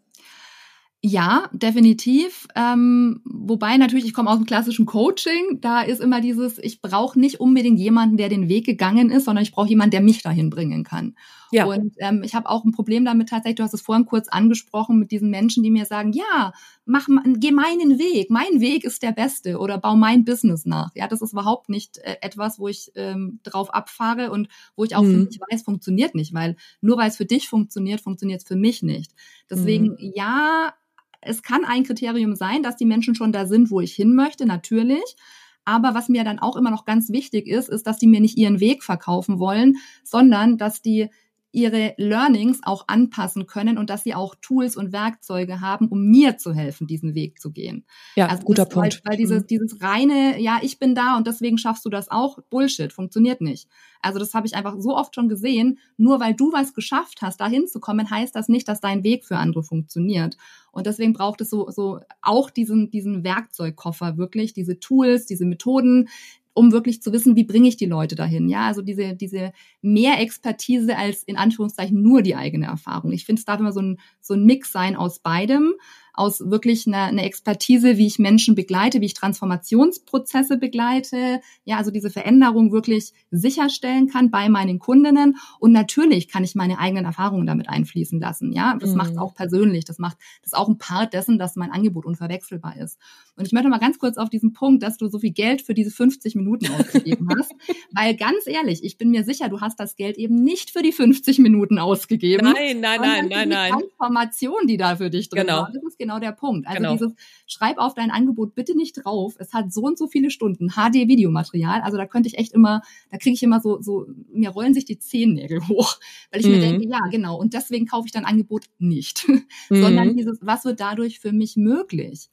Ja, definitiv. Ähm, wobei natürlich, ich komme aus dem klassischen Coaching, da ist immer dieses, ich brauche nicht unbedingt jemanden, der den Weg gegangen ist, sondern ich brauche jemanden, der mich dahin bringen kann. Ja. Und ähm, ich habe auch ein Problem damit tatsächlich, du hast es vorhin kurz angesprochen, mit diesen Menschen, die mir sagen, ja, mach, geh meinen Weg, mein Weg ist der beste oder bau mein Business nach. Ja, das ist überhaupt nicht äh, etwas, wo ich ähm, drauf abfahre und wo ich auch mhm. für mich weiß, funktioniert nicht, weil nur weil es für dich funktioniert, funktioniert es für mich nicht. Deswegen, mhm. ja, es kann ein Kriterium sein, dass die Menschen schon da sind, wo ich hin möchte, natürlich. Aber was mir dann auch immer noch ganz wichtig ist, ist, dass die mir nicht ihren Weg verkaufen wollen, sondern dass die ihre Learnings auch anpassen können und dass sie auch Tools und Werkzeuge haben, um mir zu helfen, diesen Weg zu gehen. Ja, also guter das, Punkt. Weil, weil dieses, mhm. dieses reine, ja, ich bin da und deswegen schaffst du das auch, Bullshit, funktioniert nicht. Also das habe ich einfach so oft schon gesehen. Nur weil du was geschafft hast, da hinzukommen, heißt das nicht, dass dein Weg für andere funktioniert. Und deswegen braucht es so, so auch diesen, diesen Werkzeugkoffer wirklich, diese Tools, diese Methoden, um wirklich zu wissen, wie bringe ich die Leute dahin. Ja, also diese, diese mehr Expertise als in Anführungszeichen nur die eigene Erfahrung. Ich finde, es darf immer so ein, so ein Mix sein aus beidem aus wirklich einer, einer Expertise, wie ich Menschen begleite, wie ich Transformationsprozesse begleite, ja, also diese Veränderung wirklich sicherstellen kann bei meinen Kundinnen. Und natürlich kann ich meine eigenen Erfahrungen damit einfließen lassen. Ja, das mhm. macht es auch persönlich. Das macht das ist auch ein Part dessen, dass mein Angebot unverwechselbar ist. Und ich möchte mal ganz kurz auf diesen Punkt, dass du so viel Geld für diese 50 Minuten ausgegeben hast, weil ganz ehrlich, ich bin mir sicher, du hast das Geld eben nicht für die 50 Minuten ausgegeben. Nein, nein, nein, nein, nein. Die Transformation, die da für dich drin genau. war. Das ist genau der Punkt. Also genau. dieses, schreib auf dein Angebot bitte nicht drauf. Es hat so und so viele Stunden HD-Videomaterial. Also da könnte ich echt immer, da kriege ich immer so, so, mir rollen sich die Zehennägel hoch, weil ich mhm. mir denke, ja, genau. Und deswegen kaufe ich dein Angebot nicht, mhm. sondern dieses, was wird dadurch für mich möglich?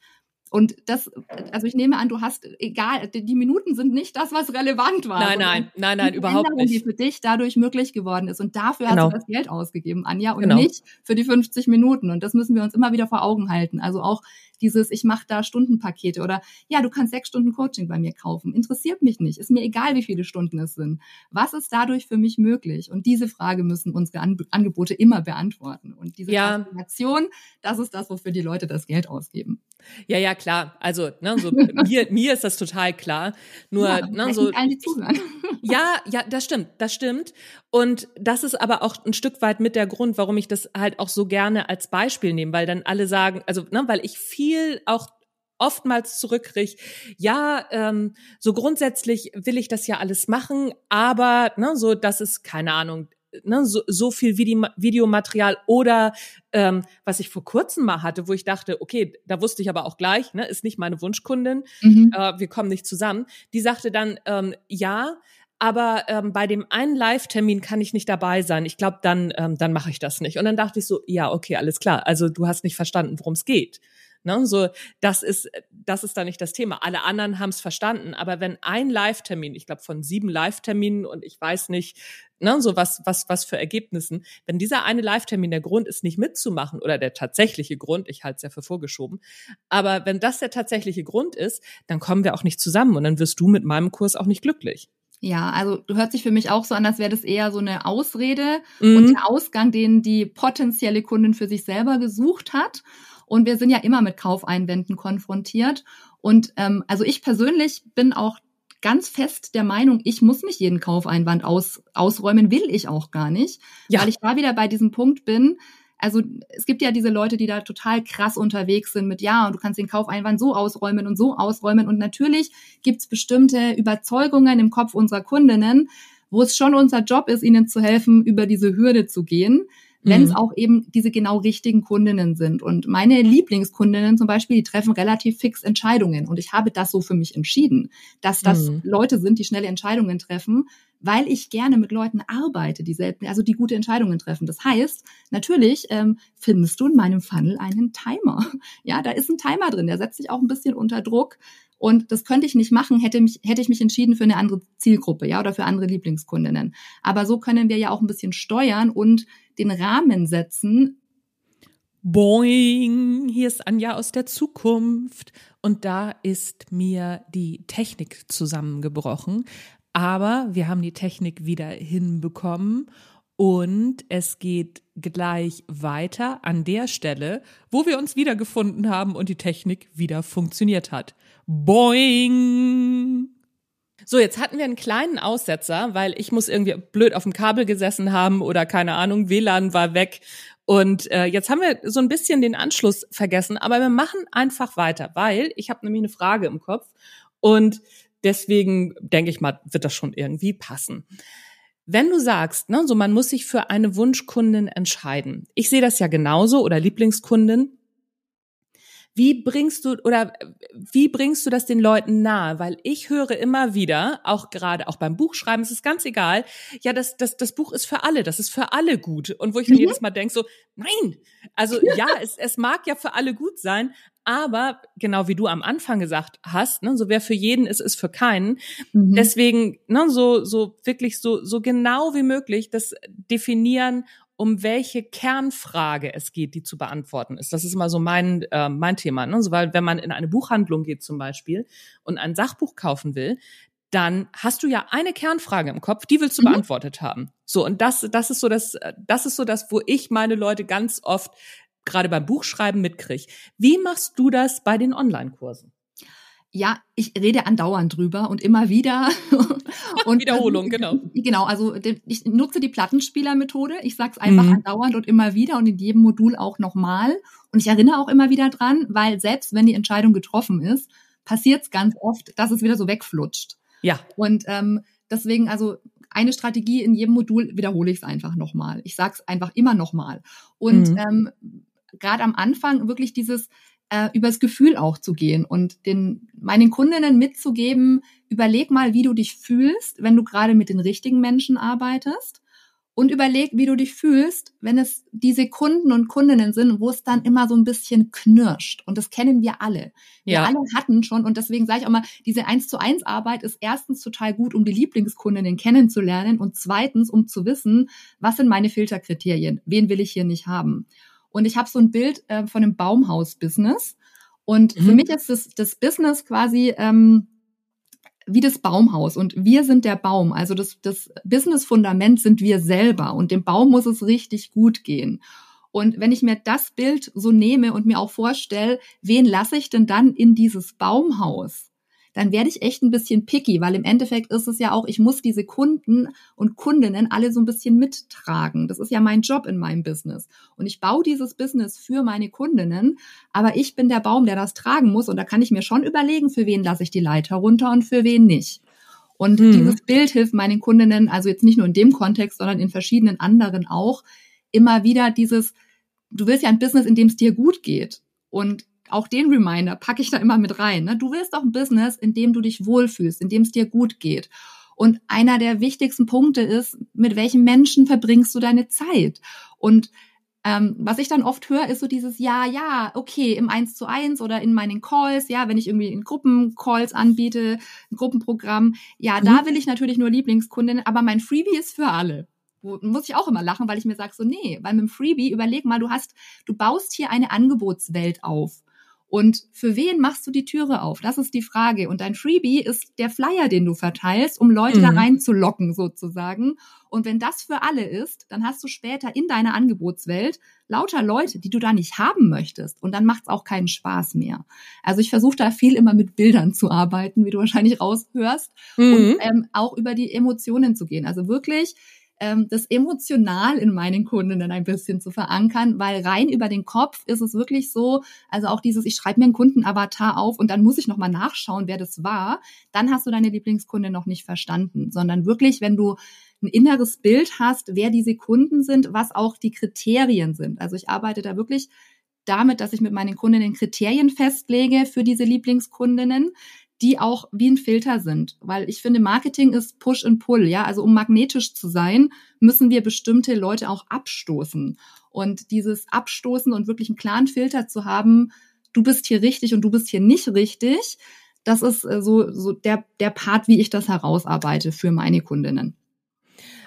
Und das, also ich nehme an, du hast, egal, die Minuten sind nicht das, was relevant war. Nein, nein, nein, nein, überhaupt nicht. Die für dich dadurch möglich geworden ist. Und dafür genau. hast du das Geld ausgegeben, Anja, und genau. nicht für die 50 Minuten. Und das müssen wir uns immer wieder vor Augen halten. Also auch dieses, ich mache da Stundenpakete oder ja, du kannst sechs Stunden Coaching bei mir kaufen. Interessiert mich nicht. Ist mir egal, wie viele Stunden es sind. Was ist dadurch für mich möglich? Und diese Frage müssen unsere An Angebote immer beantworten. Und diese ja. Transformation, das ist das, wofür die Leute das Geld ausgeben. Ja, ja, klar. Also, ne, so, mir, mir ist das total klar. Nur, ja, ne, so. Ja, ja, das stimmt, das stimmt. Und das ist aber auch ein Stück weit mit der Grund, warum ich das halt auch so gerne als Beispiel nehme, weil dann alle sagen, also, ne, weil ich viel auch oftmals zurückkriege, ja, ähm, so grundsätzlich will ich das ja alles machen, aber ne, so, das ist, keine Ahnung, ne, so, so viel Vide Videomaterial oder ähm, was ich vor kurzem mal hatte, wo ich dachte, okay, da wusste ich aber auch gleich, ne, ist nicht meine Wunschkundin, mhm. äh, wir kommen nicht zusammen. Die sagte dann, ähm, ja, aber ähm, bei dem einen Live-Termin kann ich nicht dabei sein. Ich glaube, dann, ähm, dann mache ich das nicht. Und dann dachte ich so, ja, okay, alles klar. Also du hast nicht verstanden, worum es geht. Ne, so, das ist, das ist da nicht das Thema. Alle anderen haben es verstanden. Aber wenn ein Live-Termin, ich glaube von sieben Live-Terminen und ich weiß nicht, ne, so was, was, was für Ergebnissen, wenn dieser eine Live-Termin der Grund ist, nicht mitzumachen oder der tatsächliche Grund, ich halte es ja für vorgeschoben, aber wenn das der tatsächliche Grund ist, dann kommen wir auch nicht zusammen und dann wirst du mit meinem Kurs auch nicht glücklich. Ja, also hört sich für mich auch so an, als wäre das eher so eine Ausrede mhm. und der Ausgang, den die potenzielle Kundin für sich selber gesucht hat. Und wir sind ja immer mit Kaufeinwänden konfrontiert. Und ähm, also ich persönlich bin auch ganz fest der Meinung, ich muss nicht jeden Kaufeinwand aus, ausräumen, will ich auch gar nicht, ja. weil ich da wieder bei diesem Punkt bin, also es gibt ja diese Leute, die da total krass unterwegs sind mit, ja, und du kannst den Kaufeinwand so ausräumen und so ausräumen. Und natürlich gibt's bestimmte Überzeugungen im Kopf unserer Kundinnen, wo es schon unser Job ist, ihnen zu helfen, über diese Hürde zu gehen wenn es mhm. auch eben diese genau richtigen Kundinnen sind. Und meine Lieblingskundinnen zum Beispiel, die treffen relativ fix Entscheidungen. Und ich habe das so für mich entschieden, dass das mhm. Leute sind, die schnelle Entscheidungen treffen, weil ich gerne mit Leuten arbeite, die selten, also die gute Entscheidungen treffen. Das heißt, natürlich ähm, findest du in meinem Funnel einen Timer. Ja, da ist ein Timer drin, der setzt sich auch ein bisschen unter Druck. Und das könnte ich nicht machen, hätte, mich, hätte ich mich entschieden für eine andere Zielgruppe, ja, oder für andere Lieblingskundinnen. Aber so können wir ja auch ein bisschen steuern und den Rahmen setzen. Boing, hier ist Anja aus der Zukunft. Und da ist mir die Technik zusammengebrochen. Aber wir haben die Technik wieder hinbekommen und es geht gleich weiter an der Stelle, wo wir uns wiedergefunden haben und die Technik wieder funktioniert hat. Boing! So, jetzt hatten wir einen kleinen Aussetzer, weil ich muss irgendwie blöd auf dem Kabel gesessen haben oder keine Ahnung, WLAN war weg. Und äh, jetzt haben wir so ein bisschen den Anschluss vergessen, aber wir machen einfach weiter, weil ich habe nämlich eine Frage im Kopf und Deswegen denke ich mal, wird das schon irgendwie passen. Wenn du sagst, ne, so man muss sich für eine Wunschkundin entscheiden. Ich sehe das ja genauso oder Lieblingskundin. Wie bringst du oder wie bringst du das den Leuten nahe? Weil ich höre immer wieder, auch gerade auch beim Buchschreiben, es ist ganz egal, ja, das, das, das Buch ist für alle, das ist für alle gut. Und wo ich dann mhm. jedes Mal denke, so, nein, also ja, es, es mag ja für alle gut sein, aber genau wie du am Anfang gesagt hast, ne, so wer für jeden ist, ist für keinen. Mhm. Deswegen ne, so so wirklich so so genau wie möglich das definieren, um welche Kernfrage es geht, die zu beantworten ist. Das ist immer so mein äh, mein Thema, ne? so, weil wenn man in eine Buchhandlung geht zum Beispiel und ein Sachbuch kaufen will, dann hast du ja eine Kernfrage im Kopf, die willst du mhm. beantwortet haben. So und das das ist so das das ist so das, wo ich meine Leute ganz oft gerade beim Buchschreiben mitkriege. Wie machst du das bei den Online-Kursen? Ja, ich rede andauernd drüber und immer wieder. und Wiederholung, genau. Genau, also ich nutze die Plattenspielermethode. Ich sag's einfach mhm. andauernd und immer wieder und in jedem Modul auch nochmal. Und ich erinnere auch immer wieder dran, weil selbst wenn die Entscheidung getroffen ist, passiert es ganz oft, dass es wieder so wegflutscht. Ja. Und ähm, deswegen, also eine Strategie in jedem Modul wiederhole ich es einfach nochmal. Ich sage es einfach immer nochmal. Und mhm. ähm, gerade am Anfang wirklich dieses äh, übers Gefühl auch zu gehen und den meinen Kundinnen mitzugeben, überleg mal, wie du dich fühlst, wenn du gerade mit den richtigen Menschen arbeitest und überleg, wie du dich fühlst, wenn es diese Kunden und Kundinnen sind, wo es dann immer so ein bisschen knirscht. Und das kennen wir alle. Wir ja. alle hatten schon, und deswegen sage ich auch mal, diese eins zu eins Arbeit ist erstens total gut, um die Lieblingskundinnen kennenzulernen und zweitens, um zu wissen, was sind meine Filterkriterien? Wen will ich hier nicht haben? Und ich habe so ein Bild äh, von einem Baumhaus-Business. Und mhm. für mich ist das, das Business quasi ähm, wie das Baumhaus und wir sind der Baum. Also das, das Business-Fundament sind wir selber und dem Baum muss es richtig gut gehen. Und wenn ich mir das Bild so nehme und mir auch vorstelle, wen lasse ich denn dann in dieses Baumhaus? Dann werde ich echt ein bisschen picky, weil im Endeffekt ist es ja auch, ich muss diese Kunden und Kundinnen alle so ein bisschen mittragen. Das ist ja mein Job in meinem Business. Und ich baue dieses Business für meine Kundinnen, aber ich bin der Baum, der das tragen muss. Und da kann ich mir schon überlegen, für wen lasse ich die Leiter runter und für wen nicht. Und hm. dieses Bild hilft meinen Kundinnen, also jetzt nicht nur in dem Kontext, sondern in verschiedenen anderen auch, immer wieder dieses, du willst ja ein Business, in dem es dir gut geht. Und auch den Reminder packe ich da immer mit rein. Ne? Du willst auch ein Business, in dem du dich wohlfühlst, in dem es dir gut geht. Und einer der wichtigsten Punkte ist, mit welchen Menschen verbringst du deine Zeit? Und ähm, was ich dann oft höre, ist so dieses Ja, ja, okay, im Eins zu eins oder in meinen Calls, ja, wenn ich irgendwie in Gruppencalls anbiete, ein Gruppenprogramm, ja, mhm. da will ich natürlich nur Lieblingskundinnen, aber mein Freebie ist für alle wo, muss ich auch immer lachen, weil ich mir sage so, nee, weil mit dem Freebie, überleg mal, du hast, du baust hier eine Angebotswelt auf. Und für wen machst du die Türe auf? Das ist die Frage. Und dein Freebie ist der Flyer, den du verteilst, um Leute mhm. da reinzulocken sozusagen. Und wenn das für alle ist, dann hast du später in deiner Angebotswelt lauter Leute, die du da nicht haben möchtest. Und dann macht es auch keinen Spaß mehr. Also ich versuche da viel immer mit Bildern zu arbeiten, wie du wahrscheinlich raushörst. Mhm. Und ähm, auch über die Emotionen zu gehen. Also wirklich ähm, das emotional in meinen Kundinnen ein bisschen zu verankern, weil rein über den Kopf ist es wirklich so, also auch dieses, ich schreibe mir einen Kundenavatar auf und dann muss ich nochmal nachschauen, wer das war, dann hast du deine Lieblingskundin noch nicht verstanden, sondern wirklich, wenn du ein inneres Bild hast, wer diese Kunden sind, was auch die Kriterien sind. Also ich arbeite da wirklich damit, dass ich mit meinen Kundinnen Kriterien festlege für diese Lieblingskundinnen, die auch wie ein Filter sind. Weil ich finde, Marketing ist Push and Pull, ja. Also um magnetisch zu sein, müssen wir bestimmte Leute auch abstoßen. Und dieses Abstoßen und wirklich einen klaren Filter zu haben, du bist hier richtig und du bist hier nicht richtig, das ist äh, so, so der, der Part, wie ich das herausarbeite für meine Kundinnen.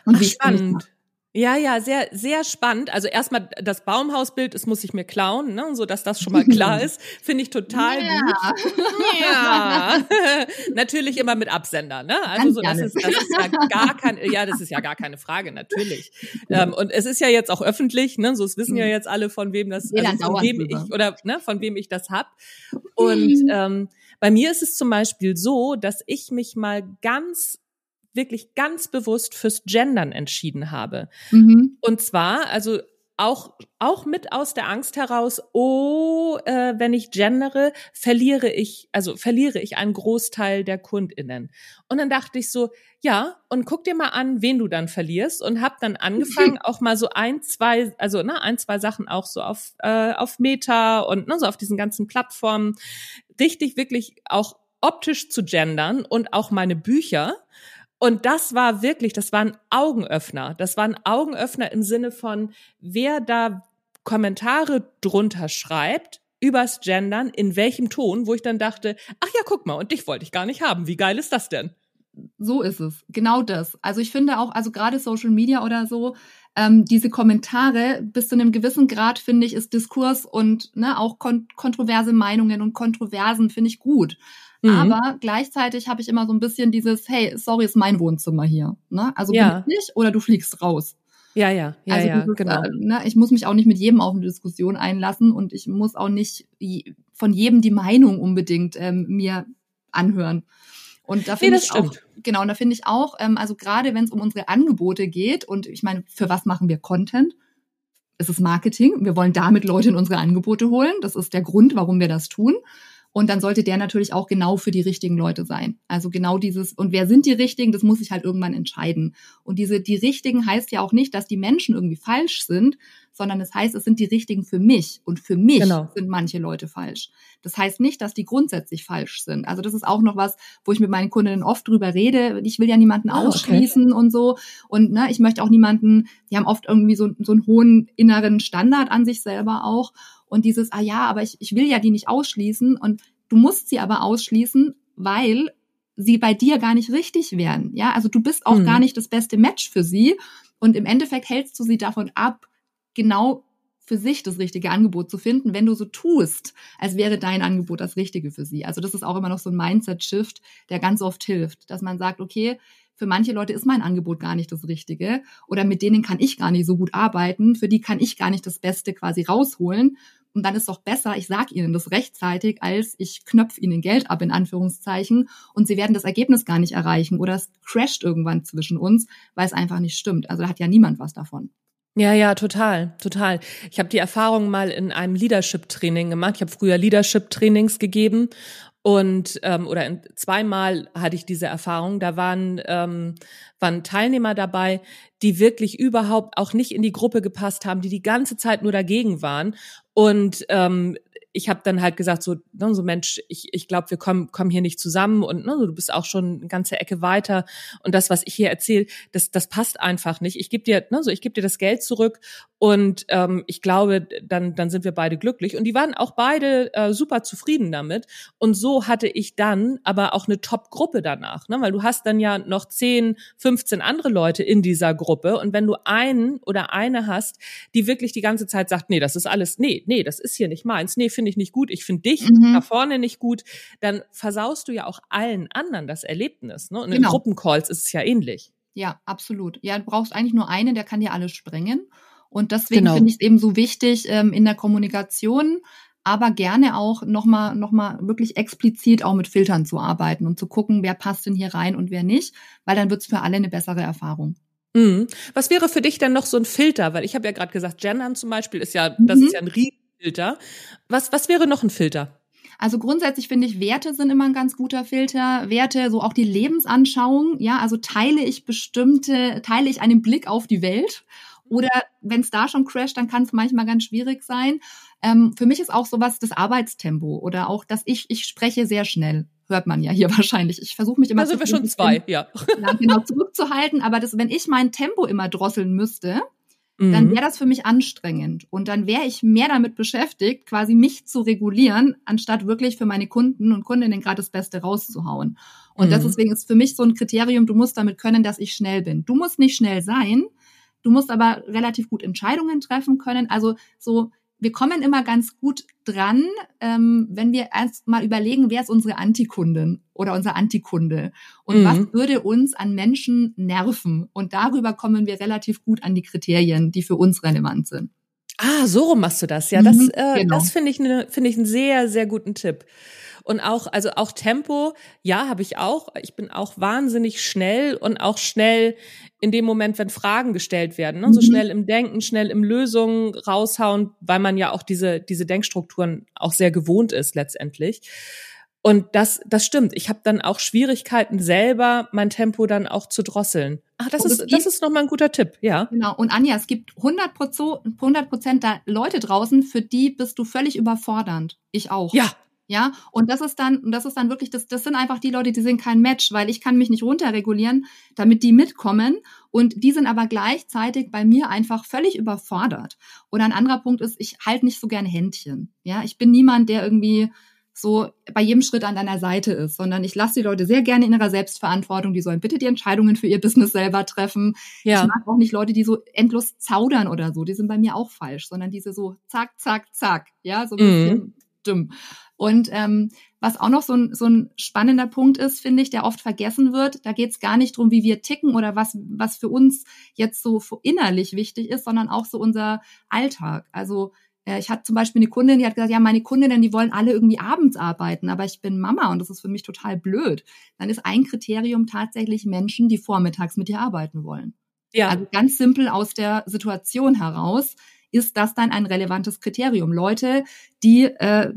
Und Ach, spannend. Ja, ja, sehr, sehr spannend. Also erstmal das Baumhausbild, das muss ich mir klauen, ne, so dass das schon mal klar ist, finde ich total ja. gut. Ja, natürlich immer mit Absender, ne? Also so, das ist, das ist ja gar kein, ja, das ist ja gar keine Frage, natürlich. Ähm, und es ist ja jetzt auch öffentlich, ne? So, es wissen ja mhm. jetzt alle, von wem das, also von wem ich oder ne, von wem ich das hab. Und ähm, bei mir ist es zum Beispiel so, dass ich mich mal ganz wirklich ganz bewusst fürs Gendern entschieden habe. Mhm. Und zwar, also auch auch mit aus der Angst heraus, oh, äh, wenn ich gendere, verliere ich, also verliere ich einen Großteil der Kundinnen. Und dann dachte ich so, ja, und guck dir mal an, wen du dann verlierst und habe dann angefangen, auch mal so ein, zwei, also ne, ein, zwei Sachen auch so auf äh, auf Meta und ne, so auf diesen ganzen Plattformen richtig wirklich auch optisch zu gendern und auch meine Bücher und das war wirklich, das war ein Augenöffner. Das war ein Augenöffner im Sinne von, wer da Kommentare drunter schreibt, übers Gendern, in welchem Ton, wo ich dann dachte, ach ja, guck mal, und dich wollte ich gar nicht haben. Wie geil ist das denn? So ist es. Genau das. Also ich finde auch, also gerade Social Media oder so, ähm, diese Kommentare bis zu einem gewissen Grad finde ich ist Diskurs und ne, auch kon kontroverse Meinungen und Kontroversen finde ich gut. Mhm. Aber gleichzeitig habe ich immer so ein bisschen dieses, hey, sorry, ist mein Wohnzimmer hier. Ne? Also ja. bin ich nicht oder du fliegst raus. Ja, ja, ja, also ja, genau. Äh, ne, ich muss mich auch nicht mit jedem auf eine Diskussion einlassen und ich muss auch nicht von jedem die Meinung unbedingt ähm, mir anhören. Und da finde nee, ich stimmt. auch, genau, und da finde ich auch, ähm, also gerade wenn es um unsere Angebote geht und ich meine, für was machen wir Content? Es ist Marketing. Wir wollen damit Leute in unsere Angebote holen. Das ist der Grund, warum wir das tun. Und dann sollte der natürlich auch genau für die richtigen Leute sein. Also genau dieses, und wer sind die richtigen, das muss ich halt irgendwann entscheiden. Und diese, die richtigen heißt ja auch nicht, dass die Menschen irgendwie falsch sind, sondern es heißt, es sind die richtigen für mich. Und für mich genau. sind manche Leute falsch. Das heißt nicht, dass die grundsätzlich falsch sind. Also das ist auch noch was, wo ich mit meinen Kundinnen oft drüber rede. Ich will ja niemanden oh, ausschließen okay. und so. Und ne, ich möchte auch niemanden, die haben oft irgendwie so, so einen hohen inneren Standard an sich selber auch. Und dieses, ah ja, aber ich, ich will ja die nicht ausschließen und du musst sie aber ausschließen, weil sie bei dir gar nicht richtig wären. Ja, also du bist auch mhm. gar nicht das beste Match für sie. Und im Endeffekt hältst du sie davon ab, genau für sich das richtige Angebot zu finden, wenn du so tust, als wäre dein Angebot das Richtige für sie. Also das ist auch immer noch so ein Mindset-Shift, der ganz oft hilft, dass man sagt, okay, für manche Leute ist mein Angebot gar nicht das Richtige oder mit denen kann ich gar nicht so gut arbeiten, für die kann ich gar nicht das Beste quasi rausholen. Und dann ist doch besser, ich sage ihnen das rechtzeitig, als ich knöpfe ihnen Geld ab, in Anführungszeichen, und sie werden das Ergebnis gar nicht erreichen oder es crasht irgendwann zwischen uns, weil es einfach nicht stimmt. Also da hat ja niemand was davon. Ja, ja, total, total. Ich habe die Erfahrung mal in einem Leadership-Training gemacht. Ich habe früher Leadership-Trainings gegeben und ähm, oder in, zweimal hatte ich diese Erfahrung. Da waren ähm, waren Teilnehmer dabei, die wirklich überhaupt auch nicht in die Gruppe gepasst haben, die die ganze Zeit nur dagegen waren und ähm, ich habe dann halt gesagt, so, ne, so Mensch, ich, ich glaube, wir kommen, kommen hier nicht zusammen und ne, du bist auch schon eine ganze Ecke weiter und das, was ich hier erzähle, das, das passt einfach nicht. Ich gebe dir, ne, so, ich gebe dir das Geld zurück und ähm, ich glaube, dann, dann sind wir beide glücklich. Und die waren auch beide äh, super zufrieden damit. Und so hatte ich dann aber auch eine Top-Gruppe danach, ne? weil du hast dann ja noch 10, 15 andere Leute in dieser Gruppe und wenn du einen oder eine hast, die wirklich die ganze Zeit sagt, nee, das ist alles, nee, nee, das ist hier nicht meins, nee, finde finde ich nicht gut, ich finde dich mhm. da vorne nicht gut, dann versaust du ja auch allen anderen das Erlebnis. Ne? Und genau. in Gruppencalls ist es ja ähnlich. Ja, absolut. Ja, du brauchst eigentlich nur einen, der kann dir alles sprengen. Und deswegen genau. finde ich es eben so wichtig, ähm, in der Kommunikation, aber gerne auch nochmal noch mal wirklich explizit auch mit Filtern zu arbeiten und zu gucken, wer passt denn hier rein und wer nicht, weil dann wird es für alle eine bessere Erfahrung. Mhm. Was wäre für dich denn noch so ein Filter? Weil ich habe ja gerade gesagt, Gendern zum Beispiel ist ja, das mhm. ist ja ein Riesenfilter. Was, was wäre noch ein Filter? Also grundsätzlich finde ich, Werte sind immer ein ganz guter Filter. Werte, so auch die Lebensanschauung. Ja, also teile ich bestimmte, teile ich einen Blick auf die Welt. Oder wenn es da schon crasht, dann kann es manchmal ganz schwierig sein. Ähm, für mich ist auch sowas das Arbeitstempo oder auch, dass ich, ich spreche sehr schnell hört man ja hier wahrscheinlich. Ich versuche mich immer also wir schon zwei, ja. genau zurückzuhalten, aber das, wenn ich mein Tempo immer drosseln müsste, mhm. dann wäre das für mich anstrengend und dann wäre ich mehr damit beschäftigt, quasi mich zu regulieren, anstatt wirklich für meine Kunden und Kundinnen gerade das Beste rauszuhauen. Und mhm. deswegen ist für mich so ein Kriterium, du musst damit können, dass ich schnell bin. Du musst nicht schnell sein, du musst aber relativ gut Entscheidungen treffen können. Also so wir kommen immer ganz gut dran, ähm, wenn wir erst mal überlegen, wer ist unsere Antikundin oder unser Antikunde und mhm. was würde uns an Menschen nerven. Und darüber kommen wir relativ gut an die Kriterien, die für uns relevant sind. Ah, so rum machst du das. Ja, das, mhm, äh, genau. das finde ich, ne, finde ich einen sehr, sehr guten Tipp. Und auch, also auch Tempo, ja, habe ich auch. Ich bin auch wahnsinnig schnell und auch schnell in dem Moment, wenn Fragen gestellt werden. Ne? So mhm. schnell im Denken, schnell im Lösungen raushauen, weil man ja auch diese, diese Denkstrukturen auch sehr gewohnt ist letztendlich. Und das, das stimmt. Ich habe dann auch Schwierigkeiten, selber mein Tempo dann auch zu drosseln. Ach, das ist, das ist nochmal ein guter Tipp, ja. Genau. Und Anja, es gibt 100 Prozent da Leute draußen, für die bist du völlig überfordernd. Ich auch. Ja, ja, und das ist dann, und das ist dann wirklich, das, das sind einfach die Leute, die sind kein Match, weil ich kann mich nicht runterregulieren, damit die mitkommen. Und die sind aber gleichzeitig bei mir einfach völlig überfordert. Und ein anderer Punkt ist, ich halte nicht so gern Händchen. Ja, ich bin niemand, der irgendwie so bei jedem Schritt an deiner Seite ist, sondern ich lasse die Leute sehr gerne in ihrer Selbstverantwortung. Die sollen bitte die Entscheidungen für ihr Business selber treffen. Ja. Ich mag auch nicht Leute, die so endlos zaudern oder so. Die sind bei mir auch falsch, sondern diese so zack, zack, zack. Ja, so ein mhm. bisschen dumm. Und ähm, was auch noch so ein, so ein spannender Punkt ist, finde ich, der oft vergessen wird, da geht es gar nicht drum, wie wir ticken oder was, was für uns jetzt so innerlich wichtig ist, sondern auch so unser Alltag. Also äh, ich hatte zum Beispiel eine Kundin, die hat gesagt, ja, meine Kundinnen, die wollen alle irgendwie abends arbeiten, aber ich bin Mama und das ist für mich total blöd. Dann ist ein Kriterium tatsächlich Menschen, die vormittags mit dir arbeiten wollen. Ja. Also ganz simpel aus der Situation heraus ist das dann ein relevantes Kriterium. Leute, die äh,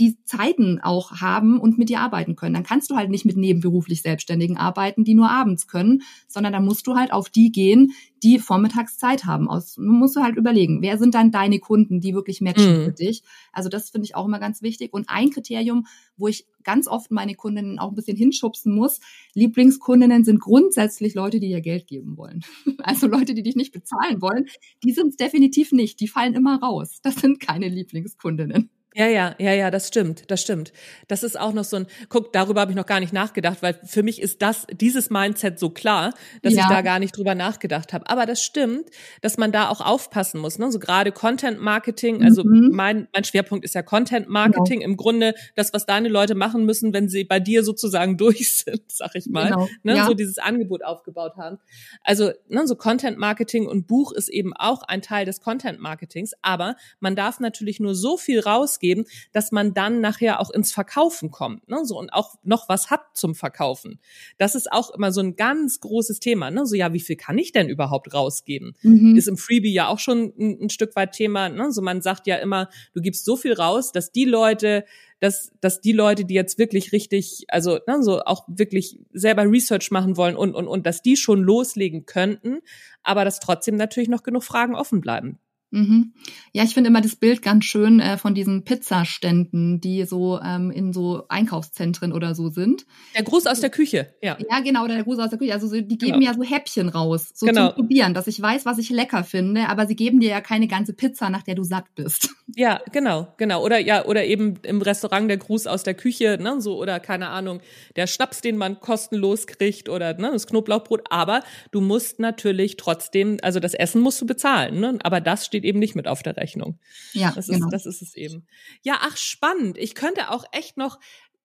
die Zeiten auch haben und mit dir arbeiten können. Dann kannst du halt nicht mit nebenberuflich Selbstständigen arbeiten, die nur abends können, sondern dann musst du halt auf die gehen, die vormittags Zeit haben. Aus, musst du halt überlegen, wer sind dann deine Kunden, die wirklich matchen mhm. für dich. Also das finde ich auch immer ganz wichtig. Und ein Kriterium, wo ich ganz oft meine Kundinnen auch ein bisschen hinschubsen muss, Lieblingskundinnen sind grundsätzlich Leute, die dir Geld geben wollen. Also Leute, die dich nicht bezahlen wollen, die sind es definitiv nicht. Die fallen immer raus. Das sind keine Lieblingskundinnen. Ja, ja, ja, ja, das stimmt, das stimmt. Das ist auch noch so ein, guck, darüber habe ich noch gar nicht nachgedacht, weil für mich ist das, dieses Mindset so klar, dass ja. ich da gar nicht drüber nachgedacht habe. Aber das stimmt, dass man da auch aufpassen muss, ne? So gerade Content Marketing, also mhm. mein, mein Schwerpunkt ist ja Content Marketing, genau. im Grunde das, was deine Leute machen müssen, wenn sie bei dir sozusagen durch sind, sag ich mal, genau. ne? Ja. So dieses Angebot aufgebaut haben. Also, ne, so Content Marketing und Buch ist eben auch ein Teil des Content Marketings, aber man darf natürlich nur so viel raus geben, dass man dann nachher auch ins Verkaufen kommt, ne? So und auch noch was hat zum Verkaufen. Das ist auch immer so ein ganz großes Thema, ne? So ja, wie viel kann ich denn überhaupt rausgeben? Mhm. Ist im Freebie ja auch schon ein, ein Stück weit Thema, ne? So man sagt ja immer, du gibst so viel raus, dass die Leute dass, dass die Leute, die jetzt wirklich richtig, also ne, so auch wirklich selber Research machen wollen und, und, und dass die schon loslegen könnten, aber dass trotzdem natürlich noch genug Fragen offen bleiben. Mhm. Ja, ich finde immer das Bild ganz schön äh, von diesen Pizzaständen, die so ähm, in so Einkaufszentren oder so sind. Der Gruß aus der Küche, ja. Ja, genau, der Gruß aus der Küche. Also so, die geben genau. ja so Häppchen raus, so genau. zum Probieren, dass ich weiß, was ich lecker finde, aber sie geben dir ja keine ganze Pizza, nach der du satt bist. Ja, genau, genau. Oder ja, oder eben im Restaurant der Gruß aus der Küche, ne, so oder keine Ahnung, der Schnaps, den man kostenlos kriegt oder ne, das Knoblauchbrot. Aber du musst natürlich trotzdem, also das Essen musst du bezahlen, ne? Aber das steht steht eben nicht mit auf der Rechnung. Ja, das ist, genau. das ist es eben. Ja, ach, spannend. Ich könnte auch echt noch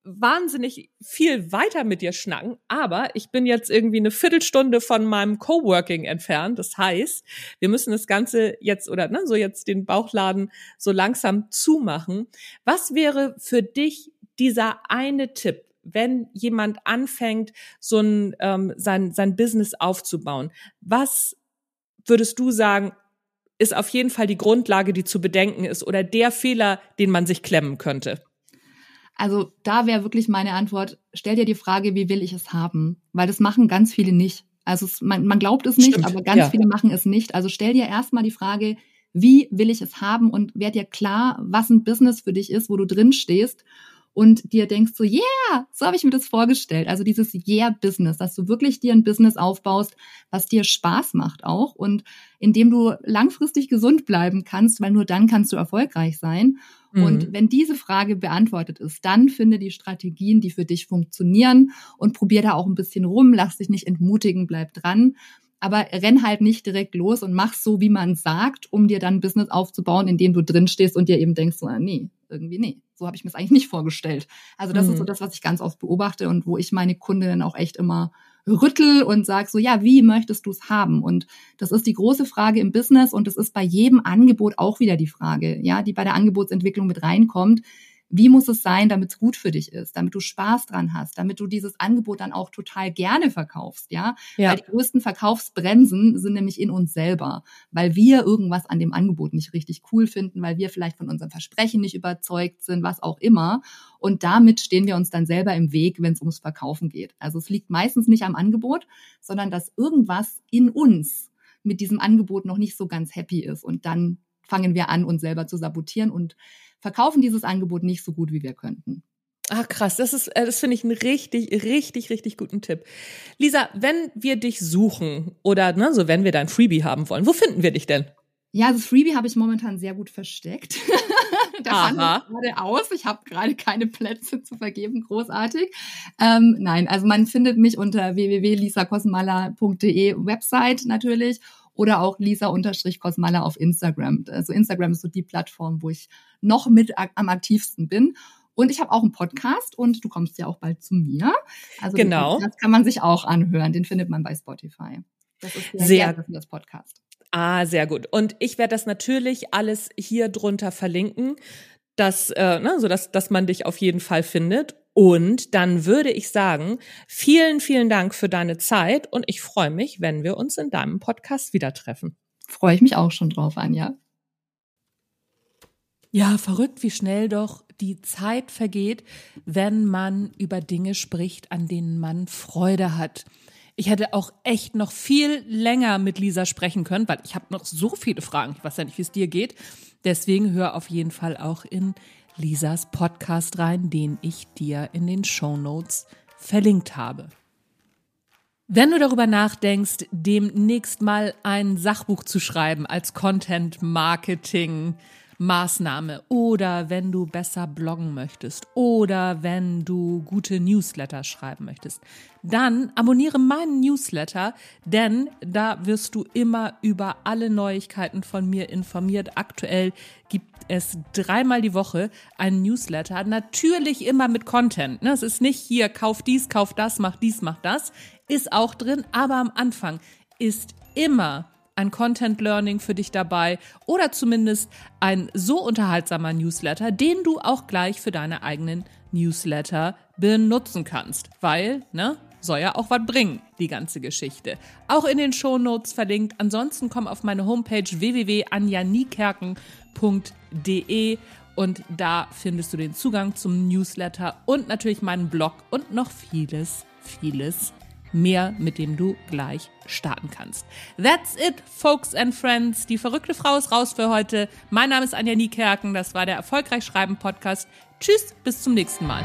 wahnsinnig viel weiter mit dir schnacken, aber ich bin jetzt irgendwie eine Viertelstunde von meinem Coworking entfernt. Das heißt, wir müssen das Ganze jetzt oder ne, so jetzt den Bauchladen so langsam zumachen. Was wäre für dich dieser eine Tipp, wenn jemand anfängt, so ein ähm, sein sein Business aufzubauen? Was würdest du sagen? Ist auf jeden Fall die Grundlage, die zu bedenken ist, oder der Fehler, den man sich klemmen könnte? Also da wäre wirklich meine Antwort, stell dir die Frage, wie will ich es haben? Weil das machen ganz viele nicht. Also es, man, man glaubt es nicht, Stimmt, aber ganz ja. viele machen es nicht. Also stell dir erstmal die Frage, wie will ich es haben und werd dir klar, was ein Business für dich ist, wo du drin stehst und dir denkst so, yeah, so habe ich mir das vorgestellt. Also dieses Yeah-Business, dass du wirklich dir ein Business aufbaust, was dir Spaß macht auch und in dem du langfristig gesund bleiben kannst, weil nur dann kannst du erfolgreich sein. Mhm. Und wenn diese Frage beantwortet ist, dann finde die Strategien, die für dich funktionieren und probier da auch ein bisschen rum, lass dich nicht entmutigen, bleib dran aber renn halt nicht direkt los und mach so, wie man sagt, um dir dann ein Business aufzubauen, in dem du drin stehst und dir eben denkst, so, nee, irgendwie nee. So habe ich mir es eigentlich nicht vorgestellt. Also das mhm. ist so mhm. das, was ich ganz oft beobachte und wo ich meine Kundinnen auch echt immer rüttel und sag so, ja, wie möchtest du es haben? Und das ist die große Frage im Business und das ist bei jedem Angebot auch wieder die Frage, ja, die bei der Angebotsentwicklung mit reinkommt wie muss es sein, damit es gut für dich ist, damit du Spaß dran hast, damit du dieses Angebot dann auch total gerne verkaufst, ja? ja. Weil die größten Verkaufsbremsen sind nämlich in uns selber, weil wir irgendwas an dem Angebot nicht richtig cool finden, weil wir vielleicht von unserem Versprechen nicht überzeugt sind, was auch immer. Und damit stehen wir uns dann selber im Weg, wenn es ums Verkaufen geht. Also es liegt meistens nicht am Angebot, sondern dass irgendwas in uns mit diesem Angebot noch nicht so ganz happy ist. Und dann fangen wir an, uns selber zu sabotieren und verkaufen dieses Angebot nicht so gut, wie wir könnten. Ach krass, das ist, äh, das finde ich einen richtig, richtig, richtig guten Tipp. Lisa, wenn wir dich suchen oder ne, so wenn wir dein Freebie haben wollen, wo finden wir dich denn? Ja, das Freebie habe ich momentan sehr gut versteckt. da fand gerade aus. Ich habe gerade keine Plätze zu vergeben. Großartig. Ähm, nein, also man findet mich unter www.lisakosmala.de Website natürlich oder auch Lisa-Kosmala auf Instagram. Also Instagram ist so die Plattform, wo ich noch mit am aktivsten bin. Und ich habe auch einen Podcast und du kommst ja auch bald zu mir. Also genau. Das kann man sich auch anhören. Den findet man bei Spotify. Das ist sehr, sehr gerne das Podcast. Ah, sehr gut. Und ich werde das natürlich alles hier drunter verlinken, dass, äh, ne, so dass, dass man dich auf jeden Fall findet. Und dann würde ich sagen, vielen, vielen Dank für deine Zeit und ich freue mich, wenn wir uns in deinem Podcast wieder treffen. Freue ich mich auch schon drauf, Anja. Ja, verrückt, wie schnell doch die Zeit vergeht, wenn man über Dinge spricht, an denen man Freude hat. Ich hätte auch echt noch viel länger mit Lisa sprechen können, weil ich habe noch so viele Fragen. Ich weiß ja nicht, wie es dir geht. Deswegen hör auf jeden Fall auch in Lisas Podcast rein, den ich dir in den Show Notes verlinkt habe. Wenn du darüber nachdenkst, demnächst mal ein Sachbuch zu schreiben als Content Marketing Maßnahme oder wenn du besser bloggen möchtest oder wenn du gute Newsletter schreiben möchtest, dann abonniere meinen Newsletter, denn da wirst du immer über alle Neuigkeiten von mir informiert. Aktuell gibt es dreimal die Woche einen Newsletter, natürlich immer mit Content. Ne? Es ist nicht hier, kauf dies, kauf das, mach dies, mach das, ist auch drin, aber am Anfang ist immer ein Content Learning für dich dabei oder zumindest ein so unterhaltsamer Newsletter, den du auch gleich für deine eigenen Newsletter benutzen kannst, weil, ne, soll ja auch was bringen, die ganze Geschichte. Auch in den Shownotes verlinkt. Ansonsten komm auf meine Homepage www.anjanikerken.de und da findest du den Zugang zum Newsletter und natürlich meinen Blog und noch vieles, vieles mehr, mit dem du gleich starten kannst. That's it, folks and friends. Die verrückte Frau ist raus für heute. Mein Name ist Anja Niekerken. Das war der Erfolgreich Schreiben Podcast. Tschüss, bis zum nächsten Mal.